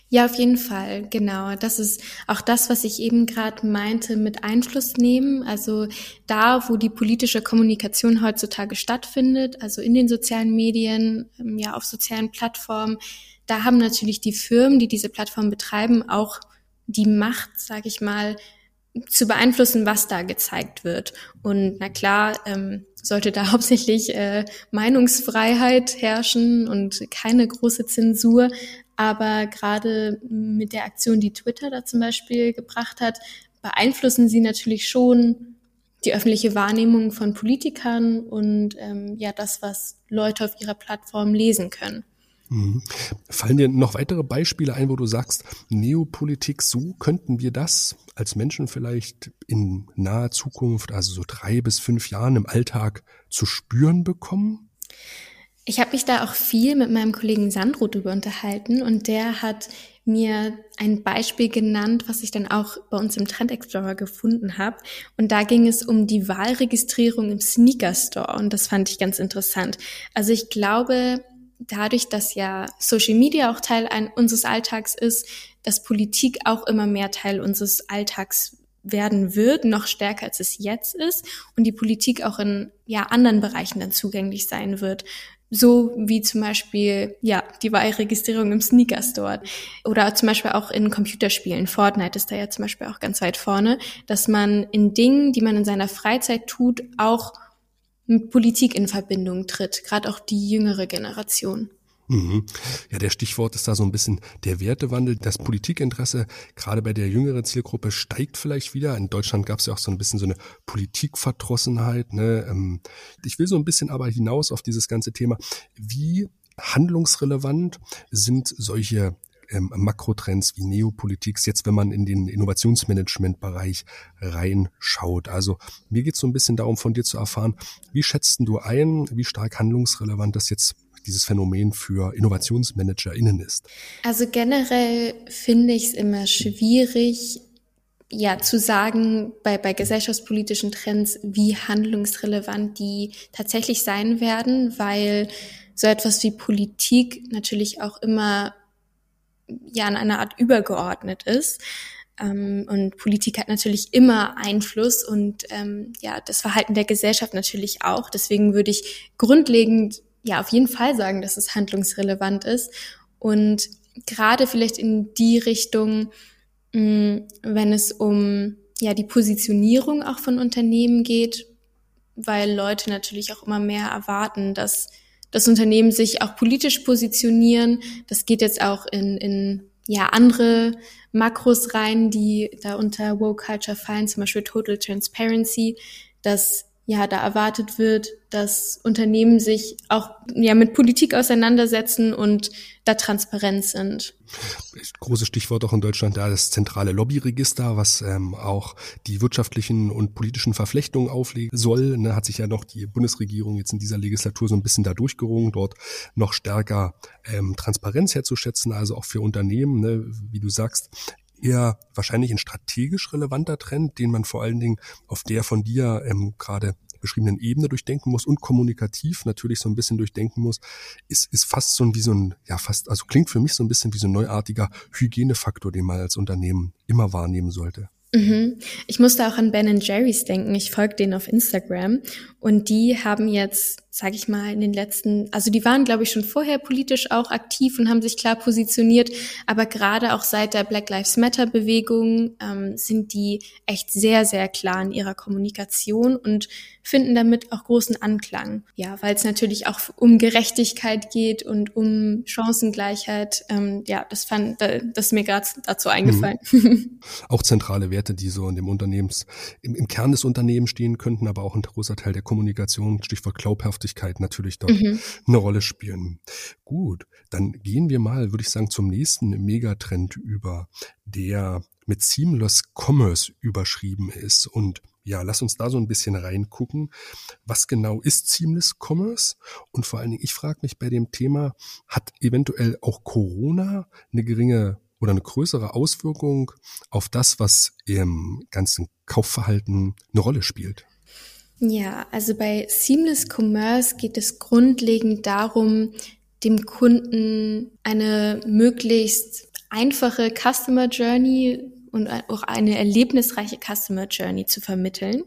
[SPEAKER 6] Ja, auf jeden Fall, genau. Das ist auch das, was ich eben gerade meinte mit Einfluss nehmen. Also da, wo die politische Kommunikation heutzutage stattfindet, also in den sozialen Medien, ähm, ja auf sozialen Plattformen, da haben natürlich die Firmen, die diese Plattform betreiben, auch die Macht, sage ich mal, zu beeinflussen, was da gezeigt wird. Und na klar, ähm, sollte da hauptsächlich äh, Meinungsfreiheit herrschen und keine große Zensur. Aber gerade mit der Aktion, die Twitter da zum Beispiel gebracht hat, beeinflussen sie natürlich schon die öffentliche Wahrnehmung von Politikern und ähm, ja das, was Leute auf ihrer Plattform lesen können.
[SPEAKER 2] Mhm. Fallen dir noch weitere Beispiele ein, wo du sagst, Neopolitik, so könnten wir das als Menschen vielleicht in naher Zukunft, also so drei bis fünf Jahren im Alltag zu spüren bekommen?
[SPEAKER 6] Ich habe mich da auch viel mit meinem Kollegen Sandro drüber unterhalten und der hat mir ein Beispiel genannt, was ich dann auch bei uns im Trend Explorer gefunden habe. Und da ging es um die Wahlregistrierung im Sneaker Store und das fand ich ganz interessant. Also ich glaube, dadurch, dass ja Social Media auch Teil ein, unseres Alltags ist, dass Politik auch immer mehr Teil unseres Alltags werden wird, noch stärker als es jetzt ist und die Politik auch in ja anderen Bereichen dann zugänglich sein wird. So wie zum Beispiel, ja, die Wahlregistrierung im Sneaker Store oder zum Beispiel auch in Computerspielen. Fortnite ist da ja zum Beispiel auch ganz weit vorne, dass man in Dingen, die man in seiner Freizeit tut, auch mit Politik in Verbindung tritt, gerade auch die jüngere Generation.
[SPEAKER 2] Mhm. Ja, der Stichwort ist da so ein bisschen der Wertewandel. Das Politikinteresse gerade bei der jüngeren Zielgruppe steigt vielleicht wieder. In Deutschland gab es ja auch so ein bisschen so eine Politikverdrossenheit. Ne? Ähm, ich will so ein bisschen aber hinaus auf dieses ganze Thema. Wie handlungsrelevant sind solche ähm, Makrotrends wie Neopolitik, jetzt wenn man in den Innovationsmanagement-Bereich reinschaut. Also mir geht es so ein bisschen darum, von dir zu erfahren, wie schätzt du ein, wie stark handlungsrelevant das jetzt dieses Phänomen für InnovationsmanagerInnen ist?
[SPEAKER 6] Also generell finde ich es immer schwierig, ja, zu sagen, bei, bei gesellschaftspolitischen Trends, wie handlungsrelevant die tatsächlich sein werden, weil so etwas wie Politik natürlich auch immer ja in einer Art übergeordnet ist. Ähm, und Politik hat natürlich immer Einfluss und ähm, ja, das Verhalten der Gesellschaft natürlich auch. Deswegen würde ich grundlegend ja auf jeden Fall sagen, dass es handlungsrelevant ist. Und gerade vielleicht in die Richtung, mh, mm, wenn es um ja die Positionierung auch von Unternehmen geht, weil Leute natürlich auch immer mehr erwarten, dass das Unternehmen sich auch politisch positionieren. Das geht jetzt auch in, in ja, andere Makros rein, die da unter Woke Culture fallen, zum Beispiel Total Transparency, dass ja da erwartet wird, dass Unternehmen sich auch ja mit Politik auseinandersetzen und da transparent sind.
[SPEAKER 2] Großes Stichwort auch in Deutschland da das zentrale Lobbyregister, was ähm, auch die wirtschaftlichen und politischen Verflechtungen auflegen soll. Ne, hat sich ja noch die Bundesregierung jetzt in dieser Legislatur so ein bisschen da durchgerungen, dort noch stärker ähm, Transparenz herzuschätzen, also auch für Unternehmen, ne, wie du sagst, eher wahrscheinlich ein strategisch relevanter Trend, den man vor allen Dingen auf der von dir ähm, gerade beschriebenen Ebene durchdenken muss und kommunikativ natürlich so ein bisschen durchdenken muss, ist, ist fast so ein, wie so ein, ja fast, also klingt für mich so ein bisschen wie so ein neuartiger Hygienefaktor, den man als Unternehmen immer wahrnehmen sollte.
[SPEAKER 6] Mhm. Ich musste auch an Ben Jerry's denken. Ich folge denen auf Instagram und die haben jetzt, sage ich mal, in den letzten, also die waren, glaube ich, schon vorher politisch auch aktiv und haben sich klar positioniert, aber gerade auch seit der Black Lives Matter Bewegung ähm, sind die echt sehr, sehr klar in ihrer Kommunikation und finden damit auch großen Anklang. Ja, weil es natürlich auch um Gerechtigkeit geht und um Chancengleichheit. Ähm, ja, das fand, das ist mir gerade dazu eingefallen. Mhm.
[SPEAKER 2] Auch zentrale Werte, die so in dem Unternehmens, im, im, Kern des Unternehmens stehen könnten, aber auch ein großer Teil der Kommunikation, Stichwort Glaubhaftigkeit natürlich dort mhm. eine Rolle spielen. Gut, dann gehen wir mal, würde ich sagen, zum nächsten Megatrend über, der mit Seamless Commerce überschrieben ist und ja, lass uns da so ein bisschen reingucken. Was genau ist Seamless Commerce? Und vor allen Dingen, ich frage mich bei dem Thema, hat eventuell auch Corona eine geringe oder eine größere Auswirkung auf das, was im ganzen Kaufverhalten eine Rolle spielt?
[SPEAKER 6] Ja, also bei Seamless Commerce geht es grundlegend darum, dem Kunden eine möglichst einfache Customer Journey und auch eine erlebnisreiche Customer Journey zu vermitteln.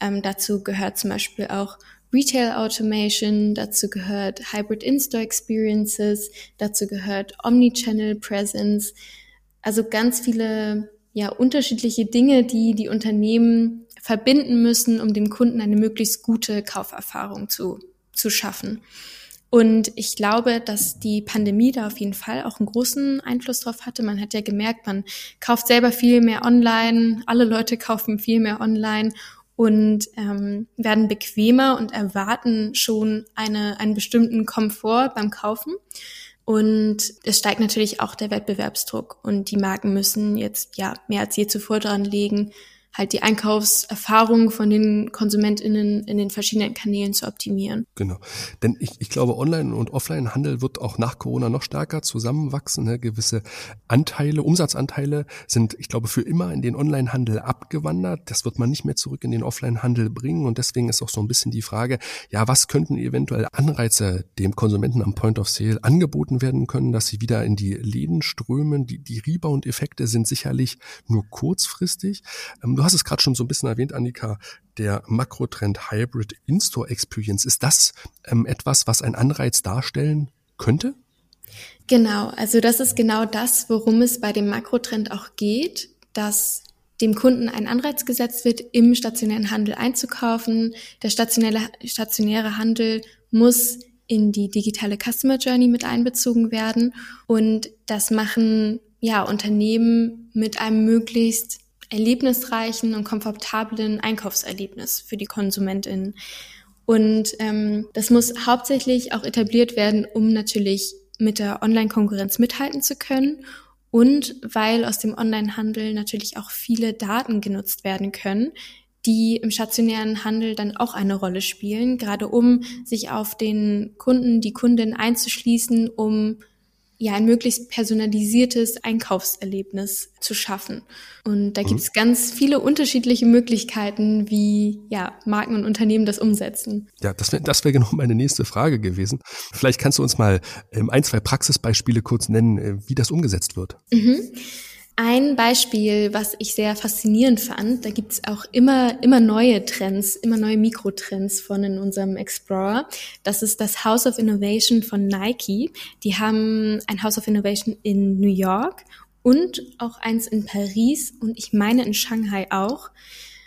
[SPEAKER 6] Ähm, dazu gehört zum Beispiel auch Retail Automation, dazu gehört Hybrid In-Store Experiences, dazu gehört Omnichannel Presence. Also ganz viele ja unterschiedliche Dinge, die die Unternehmen verbinden müssen, um dem Kunden eine möglichst gute Kauferfahrung zu, zu schaffen. Und ich glaube, dass die Pandemie da auf jeden Fall auch einen großen Einfluss drauf hatte. Man hat ja gemerkt, man kauft selber viel mehr online, alle Leute kaufen viel mehr online und ähm, werden bequemer und erwarten schon eine, einen bestimmten Komfort beim Kaufen. Und es steigt natürlich auch der Wettbewerbsdruck und die Marken müssen jetzt ja mehr als je zuvor dran legen, halt die Einkaufserfahrung von den KonsumentInnen in den verschiedenen Kanälen zu optimieren.
[SPEAKER 2] Genau. Denn ich, ich glaube, Online- und Offline-Handel wird auch nach Corona noch stärker zusammenwachsen. Ne? Gewisse Anteile, Umsatzanteile sind, ich glaube, für immer in den Online-Handel abgewandert. Das wird man nicht mehr zurück in den Offline-Handel bringen. Und deswegen ist auch so ein bisschen die Frage, ja, was könnten eventuell Anreize dem Konsumenten am Point of Sale angeboten werden können, dass sie wieder in die Läden strömen? Die, die Rebound-Effekte sind sicherlich nur kurzfristig. Ähm, du hast es gerade schon so ein bisschen erwähnt, Annika, der Makrotrend Hybrid In-Store Experience. Ist das ähm, etwas, was ein Anreiz darstellen könnte?
[SPEAKER 6] Genau, also das ist genau das, worum es bei dem Makrotrend auch geht, dass dem Kunden ein Anreiz gesetzt wird, im stationären Handel einzukaufen. Der stationäre, stationäre Handel muss in die digitale Customer Journey mit einbezogen werden. Und das machen ja Unternehmen mit einem möglichst erlebnisreichen und komfortablen Einkaufserlebnis für die KonsumentInnen. Und ähm, das muss hauptsächlich auch etabliert werden, um natürlich mit der Online-Konkurrenz mithalten zu können und weil aus dem Online-Handel natürlich auch viele Daten genutzt werden können, die im stationären Handel dann auch eine Rolle spielen, gerade um sich auf den Kunden, die Kundin einzuschließen, um ja ein möglichst personalisiertes Einkaufserlebnis zu schaffen. Und da mhm. gibt es ganz viele unterschiedliche Möglichkeiten, wie ja Marken und Unternehmen das umsetzen.
[SPEAKER 2] Ja, das wäre das wäre genau meine nächste Frage gewesen. Vielleicht kannst du uns mal ähm, ein, zwei Praxisbeispiele kurz nennen, äh, wie das umgesetzt wird.
[SPEAKER 6] Mhm. Ein Beispiel, was ich sehr faszinierend fand, da gibt's auch immer, immer neue Trends, immer neue Mikrotrends von in unserem Explorer. Das ist das House of Innovation von Nike. Die haben ein House of Innovation in New York und auch eins in Paris und ich meine in Shanghai auch.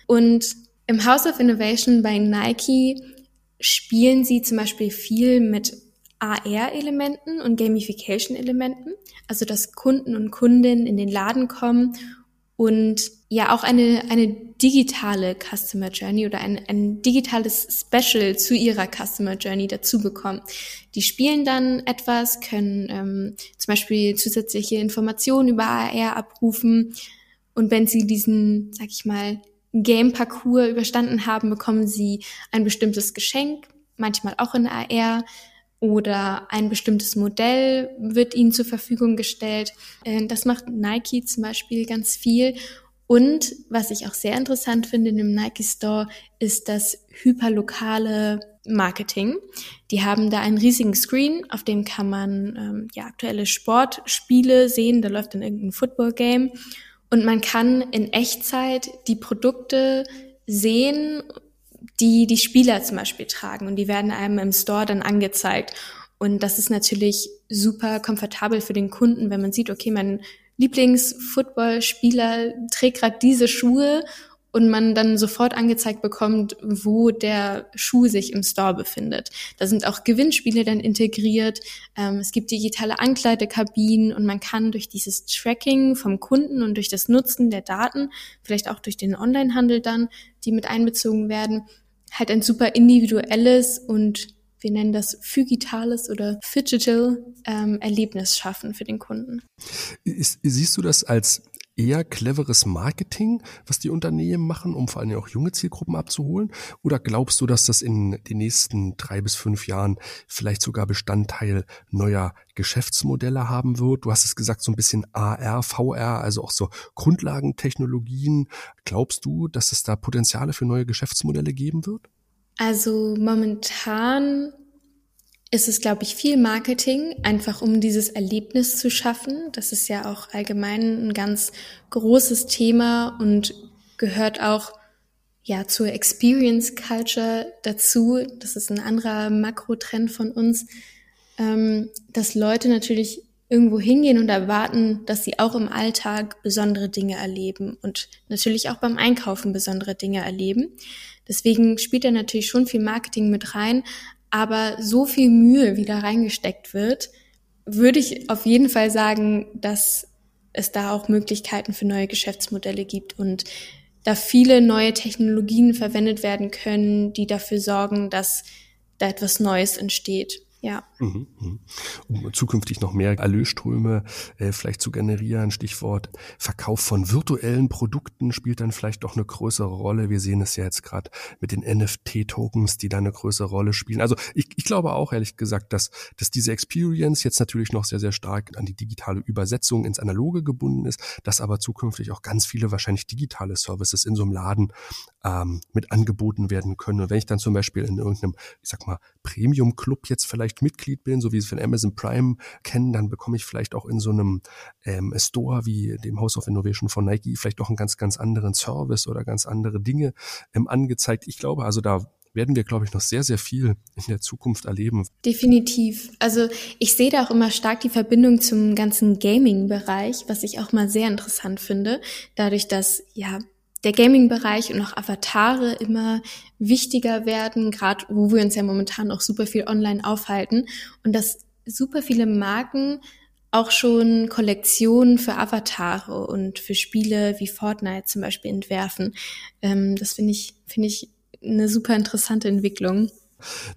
[SPEAKER 6] Und im House of Innovation bei Nike spielen sie zum Beispiel viel mit AR-Elementen und Gamification-Elementen, also dass Kunden und Kundinnen in den Laden kommen und ja auch eine, eine digitale Customer Journey oder ein, ein digitales Special zu ihrer Customer Journey dazu bekommen. Die spielen dann etwas, können ähm, zum Beispiel zusätzliche Informationen über AR abrufen und wenn sie diesen, sag ich mal, Game-Parcours überstanden haben, bekommen sie ein bestimmtes Geschenk, manchmal auch in AR oder ein bestimmtes Modell wird ihnen zur Verfügung gestellt. Äh, das macht Nike zum Beispiel ganz viel. Und was ich auch sehr interessant finde in dem Nike Store, ist das hyperlokale Marketing. Die haben da einen riesigen Screen, auf dem kann man ähm, ja aktuelle Sportspiele sehen. Da läuft dann irgendein Football Game und man kann in Echtzeit die Produkte sehen die die Spieler zum Beispiel tragen und die werden einem im Store dann angezeigt. Und das ist natürlich super komfortabel für den Kunden, wenn man sieht, okay, mein Lieblingsfootballspieler trägt gerade diese Schuhe und man dann sofort angezeigt bekommt, wo der Schuh sich im Store befindet. Da sind auch Gewinnspiele dann integriert. Ähm, es gibt digitale Ankleidekabinen und man kann durch dieses Tracking vom Kunden und durch das Nutzen der Daten, vielleicht auch durch den Onlinehandel dann, die mit einbezogen werden, halt ein super individuelles und wir nennen das phygitales oder phygital ähm, Erlebnis schaffen für den Kunden.
[SPEAKER 2] Siehst du das als eher cleveres Marketing, was die Unternehmen machen, um vor allem auch junge Zielgruppen abzuholen? Oder glaubst du, dass das in den nächsten drei bis fünf Jahren vielleicht sogar Bestandteil neuer Geschäftsmodelle haben wird? Du hast es gesagt, so ein bisschen AR, VR, also auch so Grundlagentechnologien. Glaubst du, dass es da Potenziale für neue Geschäftsmodelle geben wird?
[SPEAKER 6] Also momentan ist es, glaube ich, viel Marketing, einfach um dieses Erlebnis zu schaffen. Das ist ja auch allgemein ein ganz großes Thema und gehört auch ja zur Experience Culture dazu. Das ist ein anderer Makrotrend von uns, ähm, dass Leute natürlich irgendwo hingehen und erwarten, dass sie auch im Alltag besondere Dinge erleben und natürlich auch beim Einkaufen besondere Dinge erleben. Deswegen spielt da natürlich schon viel Marketing mit rein, aber so viel Mühe, wie da reingesteckt wird, würde ich auf jeden Fall sagen, dass es da auch Möglichkeiten für neue Geschäftsmodelle gibt und da viele neue Technologien verwendet werden können, die dafür sorgen, dass da etwas Neues entsteht. Ja. Mhm,
[SPEAKER 2] mhm. Um zukünftig noch mehr Erlösströme äh, vielleicht zu generieren. Stichwort Verkauf von virtuellen Produkten spielt dann vielleicht doch eine größere Rolle. Wir sehen es ja jetzt gerade mit den NFT-Tokens, die da eine größere Rolle spielen. Also ich, ich glaube auch ehrlich gesagt, dass, dass diese Experience jetzt natürlich noch sehr, sehr stark an die digitale Übersetzung ins Analoge gebunden ist, dass aber zukünftig auch ganz viele wahrscheinlich digitale Services in so einem Laden ähm, mit angeboten werden können. Und wenn ich dann zum Beispiel in irgendeinem, ich sag mal, Premium-Club jetzt vielleicht Mitglied bin, so wie Sie von Amazon Prime kennen, dann bekomme ich vielleicht auch in so einem ähm, Store wie dem House of Innovation von Nike vielleicht auch einen ganz, ganz anderen Service oder ganz andere Dinge ähm, angezeigt. Ich glaube also, da werden wir, glaube ich, noch sehr, sehr viel in der Zukunft erleben.
[SPEAKER 6] Definitiv. Also ich sehe da auch immer stark die Verbindung zum ganzen Gaming-Bereich, was ich auch mal sehr interessant finde, dadurch, dass ja der Gaming-Bereich und auch Avatare immer wichtiger werden, gerade wo wir uns ja momentan auch super viel online aufhalten und dass super viele Marken auch schon Kollektionen für Avatare und für Spiele wie Fortnite zum Beispiel entwerfen. Ähm, das finde ich, finde ich eine super interessante Entwicklung.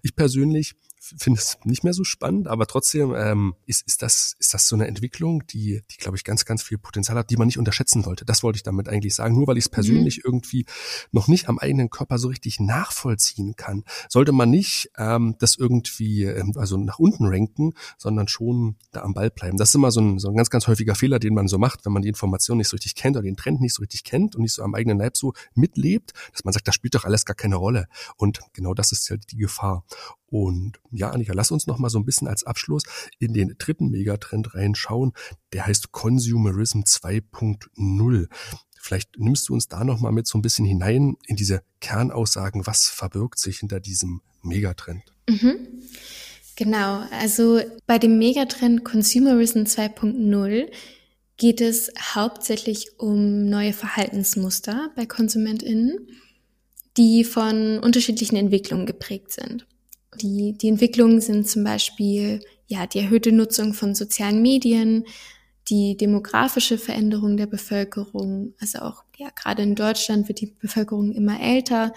[SPEAKER 2] Ich persönlich finde es nicht mehr so spannend, aber trotzdem ähm, ist, ist, das, ist das so eine Entwicklung, die, die glaube ich, ganz, ganz viel Potenzial hat, die man nicht unterschätzen sollte. Das wollte ich damit eigentlich sagen. Nur weil ich es persönlich mhm. irgendwie noch nicht am eigenen Körper so richtig nachvollziehen kann, sollte man nicht ähm, das irgendwie ähm, also nach unten ranken, sondern schon da am Ball bleiben. Das ist immer so ein, so ein ganz, ganz häufiger Fehler, den man so macht, wenn man die Information nicht so richtig kennt oder den Trend nicht so richtig kennt und nicht so am eigenen Leib so mitlebt, dass man sagt, das spielt doch alles gar keine Rolle. Und genau das ist halt die Gefahr. Und ja, Annika, lass uns noch mal so ein bisschen als Abschluss in den dritten Megatrend reinschauen. Der heißt Consumerism 2.0. Vielleicht nimmst du uns da noch mal mit so ein bisschen hinein in diese Kernaussagen. Was verbirgt sich hinter diesem Megatrend?
[SPEAKER 6] Mhm. Genau, also bei dem Megatrend Consumerism 2.0 geht es hauptsächlich um neue Verhaltensmuster bei KonsumentInnen, die von unterschiedlichen Entwicklungen geprägt sind. Die, die Entwicklungen sind zum Beispiel ja die erhöhte Nutzung von sozialen Medien, die demografische Veränderung der Bevölkerung, also auch ja gerade in Deutschland wird die Bevölkerung immer älter.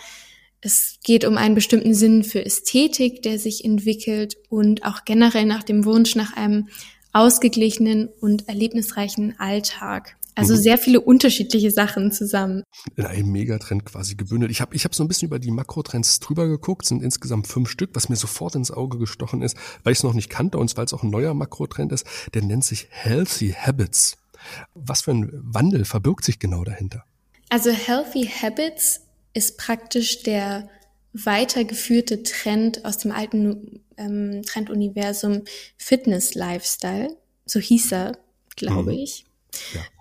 [SPEAKER 6] Es geht um einen bestimmten Sinn für Ästhetik, der sich entwickelt und auch generell nach dem Wunsch nach einem ausgeglichenen und erlebnisreichen Alltag. Also mhm. sehr viele unterschiedliche Sachen zusammen.
[SPEAKER 2] In einem Megatrend quasi gebündelt. Ich habe ich hab so ein bisschen über die Makrotrends drüber geguckt, sind insgesamt fünf Stück, was mir sofort ins Auge gestochen ist, weil ich es noch nicht kannte und weil es auch ein neuer Makrotrend ist, der nennt sich Healthy Habits. Was für ein Wandel verbirgt sich genau dahinter?
[SPEAKER 6] Also Healthy Habits ist praktisch der weitergeführte Trend aus dem alten ähm, Trenduniversum Fitness Lifestyle. So hieß er, glaube mhm. ich.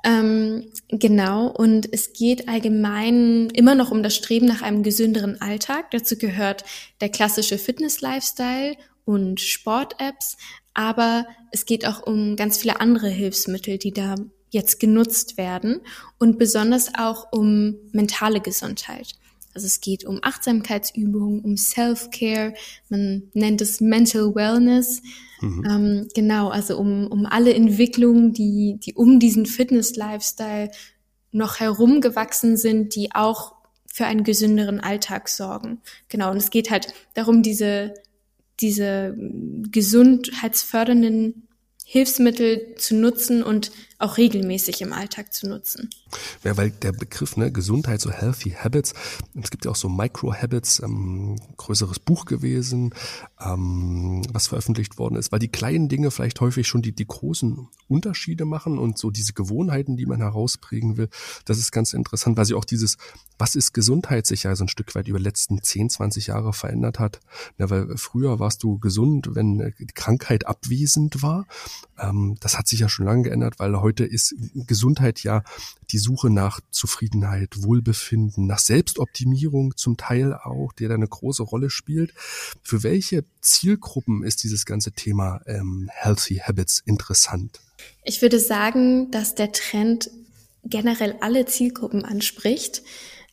[SPEAKER 6] Ähm, genau, und es geht allgemein immer noch um das Streben nach einem gesünderen Alltag. Dazu gehört der klassische Fitness-Lifestyle und Sport-Apps, aber es geht auch um ganz viele andere Hilfsmittel, die da jetzt genutzt werden und besonders auch um mentale Gesundheit. Also es geht um Achtsamkeitsübungen, um Self-Care, man nennt es Mental Wellness. Mhm. Ähm, genau, also um, um alle Entwicklungen, die, die um diesen Fitness-Lifestyle noch herumgewachsen sind, die auch für einen gesünderen Alltag sorgen. Genau, und es geht halt darum, diese, diese gesundheitsfördernden Hilfsmittel zu nutzen und auch regelmäßig im Alltag zu nutzen.
[SPEAKER 2] Ja, weil der Begriff ne, Gesundheit, so Healthy Habits, es gibt ja auch so Micro-Habits, ähm, größeres Buch gewesen, ähm, was veröffentlicht worden ist, weil die kleinen Dinge vielleicht häufig schon die, die großen Unterschiede machen und so diese Gewohnheiten, die man herausprägen will, das ist ganz interessant, weil sie auch dieses, was ist Gesundheit sich ja so ein Stück weit über die letzten 10, 20 Jahre verändert hat. Ja, weil früher warst du gesund, wenn die Krankheit abwesend war. Ähm, das hat sich ja schon lange geändert, weil heute ist Gesundheit ja die Suche nach Zufriedenheit, Wohlbefinden, nach Selbstoptimierung zum Teil auch, der da eine große Rolle spielt. Für welche Zielgruppen ist dieses ganze Thema ähm, Healthy Habits interessant?
[SPEAKER 6] Ich würde sagen, dass der Trend generell alle Zielgruppen anspricht,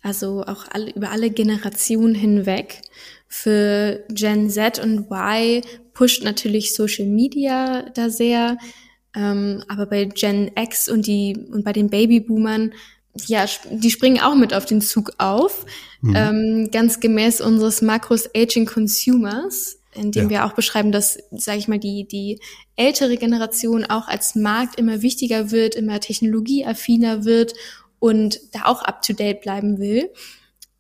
[SPEAKER 6] also auch alle, über alle Generationen hinweg. Für Gen Z und Y pusht natürlich Social Media da sehr, ähm, aber bei Gen X und die und bei den Babyboomern, ja, die springen auch mit auf den Zug auf, mhm. ähm, ganz gemäß unseres Makros Aging Consumers, in dem ja. wir auch beschreiben, dass, sage ich mal, die die ältere Generation auch als Markt immer wichtiger wird, immer technologieaffiner wird und da auch up to date bleiben will.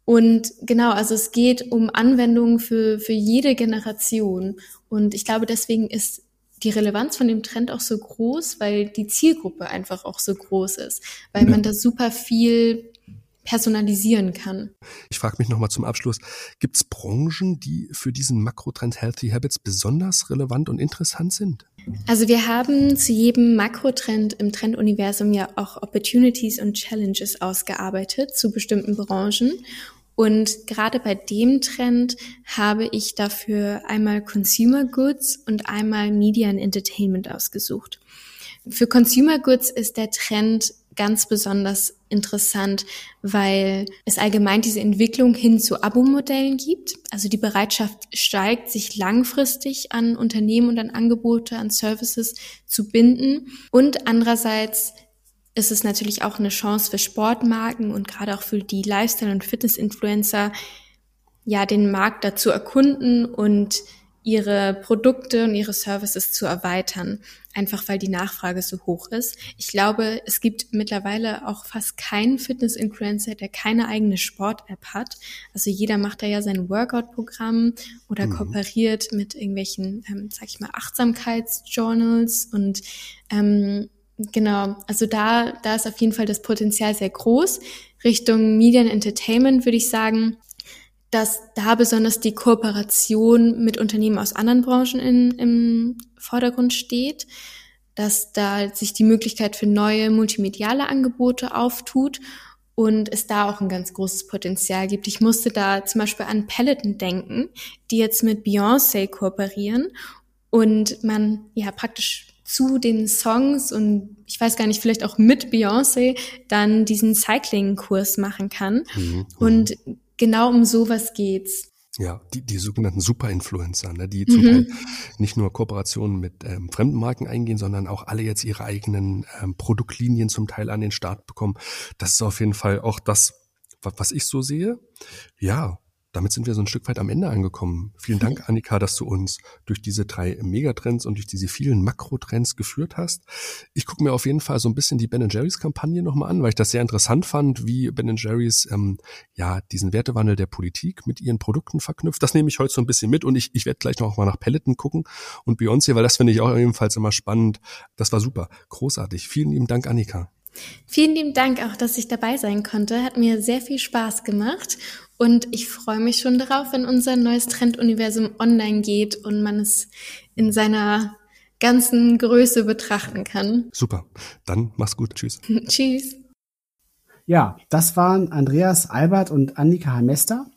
[SPEAKER 6] Und genau, also es geht um Anwendungen für, für jede Generation. Und ich glaube, deswegen ist die Relevanz von dem Trend auch so groß, weil die Zielgruppe einfach auch so groß ist, weil man da super viel personalisieren kann.
[SPEAKER 2] Ich frage mich nochmal zum Abschluss, gibt es Branchen, die für diesen Makrotrend Healthy Habits besonders relevant und interessant sind?
[SPEAKER 6] Also wir haben zu jedem Makrotrend im Trenduniversum ja auch Opportunities und Challenges ausgearbeitet zu bestimmten Branchen. Und gerade bei dem Trend habe ich dafür einmal Consumer Goods und einmal Media and Entertainment ausgesucht. Für Consumer Goods ist der Trend ganz besonders interessant, weil es allgemein diese Entwicklung hin zu Abo-Modellen gibt. Also die Bereitschaft steigt, sich langfristig an Unternehmen und an Angebote, an Services zu binden. Und andererseits ist es natürlich auch eine Chance für Sportmarken und gerade auch für die Lifestyle- und Fitness-Influencer, ja, den Markt dazu erkunden und ihre Produkte und ihre Services zu erweitern, einfach weil die Nachfrage so hoch ist. Ich glaube, es gibt mittlerweile auch fast keinen Fitness-Influencer, der keine eigene Sport-App hat. Also jeder macht da ja sein Workout-Programm oder mhm. kooperiert mit irgendwelchen, ähm, sag ich mal, Achtsamkeitsjournals und ähm, Genau, also da, da ist auf jeden Fall das Potenzial sehr groß. Richtung Media and Entertainment würde ich sagen, dass da besonders die Kooperation mit Unternehmen aus anderen Branchen in, im Vordergrund steht, dass da sich die Möglichkeit für neue multimediale Angebote auftut und es da auch ein ganz großes Potenzial gibt. Ich musste da zum Beispiel an Peloton denken, die jetzt mit Beyoncé kooperieren und man ja praktisch zu den Songs und ich weiß gar nicht, vielleicht auch mit Beyoncé dann diesen Cycling-Kurs machen kann. Mhm, mhm. und genau um sowas geht's.
[SPEAKER 2] Ja, die, die sogenannten Super-Influencer, ne, die zum mhm. Teil nicht nur Kooperationen mit ähm, fremden Marken eingehen, sondern auch alle jetzt ihre eigenen ähm, Produktlinien zum Teil an den Start bekommen. Das ist auf jeden Fall auch das, was ich so sehe. Ja, damit sind wir so ein Stück weit am Ende angekommen. Vielen Dank, Annika, dass du uns durch diese drei Megatrends und durch diese vielen Makrotrends geführt hast. Ich gucke mir auf jeden Fall so ein bisschen die Ben Jerry's Kampagne nochmal an, weil ich das sehr interessant fand, wie Ben Jerry's ähm, ja diesen Wertewandel der Politik mit ihren Produkten verknüpft. Das nehme ich heute so ein bisschen mit und ich, ich werde gleich noch mal nach Peloton gucken und Beyoncé, weil das finde ich auch ebenfalls immer spannend. Das war super, großartig. Vielen lieben Dank, Annika.
[SPEAKER 6] Vielen lieben Dank auch, dass ich dabei sein konnte. Hat mir sehr viel Spaß gemacht und ich freue mich schon darauf, wenn unser neues Trenduniversum online geht und man es in seiner ganzen Größe betrachten kann.
[SPEAKER 2] Super. Dann mach's gut. Tschüss.
[SPEAKER 6] Tschüss.
[SPEAKER 3] Ja, das waren Andreas Albert und Annika Hamester,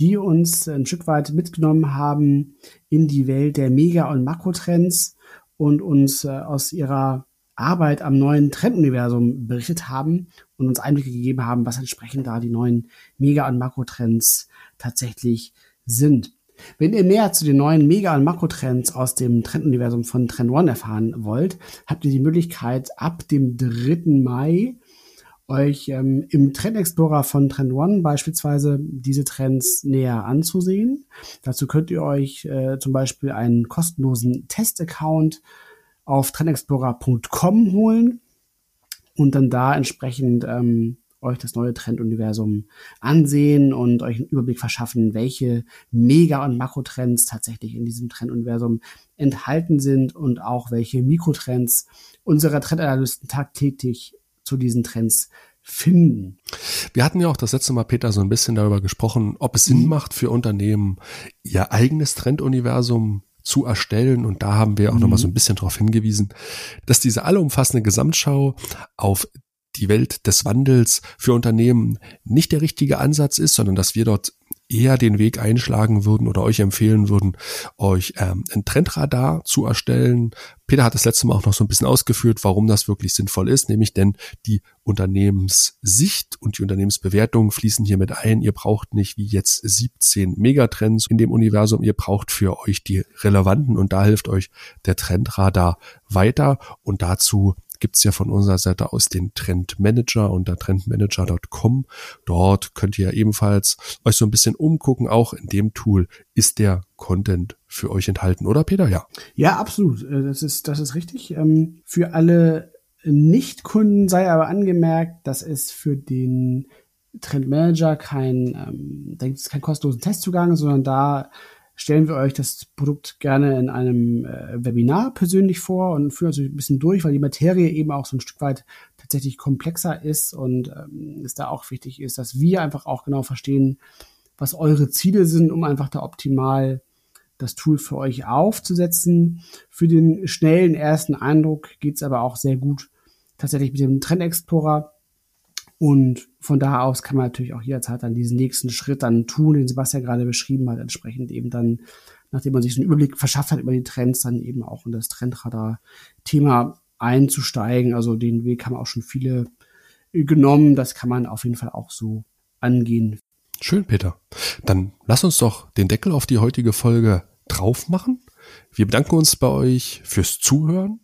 [SPEAKER 3] die uns ein Stück weit mitgenommen haben in die Welt der Mega- und Makrotrends und uns äh, aus ihrer Arbeit am neuen Trenduniversum berichtet haben und uns Einblicke gegeben haben, was entsprechend da die neuen Mega- und Makrotrends tatsächlich sind. Wenn ihr mehr zu den neuen Mega- und Makrotrends aus dem Trenduniversum von Trend One erfahren wollt, habt ihr die Möglichkeit, ab dem 3. Mai euch ähm, im Trend Explorer von Trend One beispielsweise diese Trends näher anzusehen. Dazu könnt ihr euch äh, zum Beispiel einen kostenlosen Testaccount auf trendexplorer.com holen und dann da entsprechend ähm, euch das neue Trenduniversum ansehen und euch einen Überblick verschaffen, welche Mega- und Makrotrends tatsächlich in diesem Trenduniversum enthalten sind und auch welche Mikrotrends unserer Trendanalysten tagtäglich zu diesen Trends finden.
[SPEAKER 2] Wir hatten ja auch das letzte Mal, Peter, so ein bisschen darüber gesprochen, ob es Sinn mhm. macht für Unternehmen, ihr eigenes Trenduniversum zu erstellen. Und da haben wir auch mhm. nochmal so ein bisschen darauf hingewiesen, dass diese allumfassende Gesamtschau auf die Welt des Wandels für Unternehmen nicht der richtige Ansatz ist, sondern dass wir dort eher den Weg einschlagen würden oder euch empfehlen würden, euch ähm, ein Trendradar zu erstellen. Peter hat das letzte Mal auch noch so ein bisschen ausgeführt, warum das wirklich sinnvoll ist, nämlich denn die Unternehmenssicht und die Unternehmensbewertung fließen hier mit ein. Ihr braucht nicht wie jetzt 17 Megatrends in dem Universum, ihr braucht für euch die relevanten und da hilft euch der Trendradar weiter und dazu gibt's ja von unserer Seite aus den Trendmanager unter trendmanager.com. Dort könnt ihr ebenfalls euch so ein bisschen umgucken. Auch in dem Tool ist der Content für euch enthalten, oder Peter? Ja.
[SPEAKER 3] Ja, absolut. Äh, das ist, das ist richtig. Ähm, für alle Nicht-Kunden sei aber angemerkt, dass es für den Trendmanager kein, ähm, da gibt es keinen kostenlosen Testzugang, sondern da stellen wir euch das Produkt gerne in einem äh, Webinar persönlich vor und führen uns ein bisschen durch, weil die Materie eben auch so ein Stück weit tatsächlich komplexer ist und ähm, es da auch wichtig ist, dass wir einfach auch genau verstehen, was eure Ziele sind, um einfach da optimal das Tool für euch aufzusetzen. Für den schnellen ersten Eindruck geht's aber auch sehr gut tatsächlich mit dem Trend Explorer und von da aus kann man natürlich auch jederzeit dann diesen nächsten Schritt dann tun, den Sebastian gerade beschrieben hat, entsprechend eben dann, nachdem man sich so einen Überblick verschafft hat über die Trends, dann eben auch in das Trendradar-Thema einzusteigen. Also den Weg haben auch schon viele genommen. Das kann man auf jeden Fall auch so angehen.
[SPEAKER 2] Schön, Peter. Dann lass uns doch den Deckel auf die heutige Folge drauf machen. Wir bedanken uns bei euch fürs Zuhören.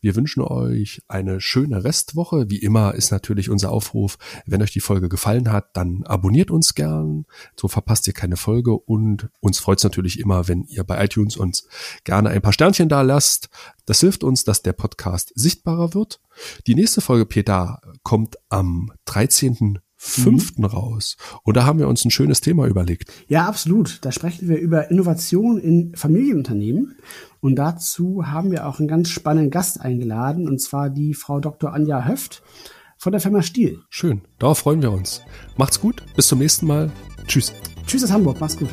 [SPEAKER 2] Wir wünschen euch eine schöne Restwoche. Wie immer ist natürlich unser Aufruf, wenn euch die Folge gefallen hat, dann abonniert uns gern. So verpasst ihr keine Folge und uns freut es natürlich immer, wenn ihr bei iTunes uns gerne ein paar Sternchen da lasst. Das hilft uns, dass der Podcast sichtbarer wird. Die nächste Folge, Peter, kommt am 13 fünften mhm. raus. Und da haben wir uns ein schönes Thema überlegt.
[SPEAKER 3] Ja, absolut. Da sprechen wir über Innovation in Familienunternehmen. Und dazu haben wir auch einen ganz spannenden Gast eingeladen, und zwar die Frau Dr. Anja Höft von der Firma Stiel.
[SPEAKER 2] Schön. Darauf freuen wir uns. Macht's gut. Bis zum nächsten Mal. Tschüss.
[SPEAKER 3] Tschüss aus Hamburg. Macht's gut.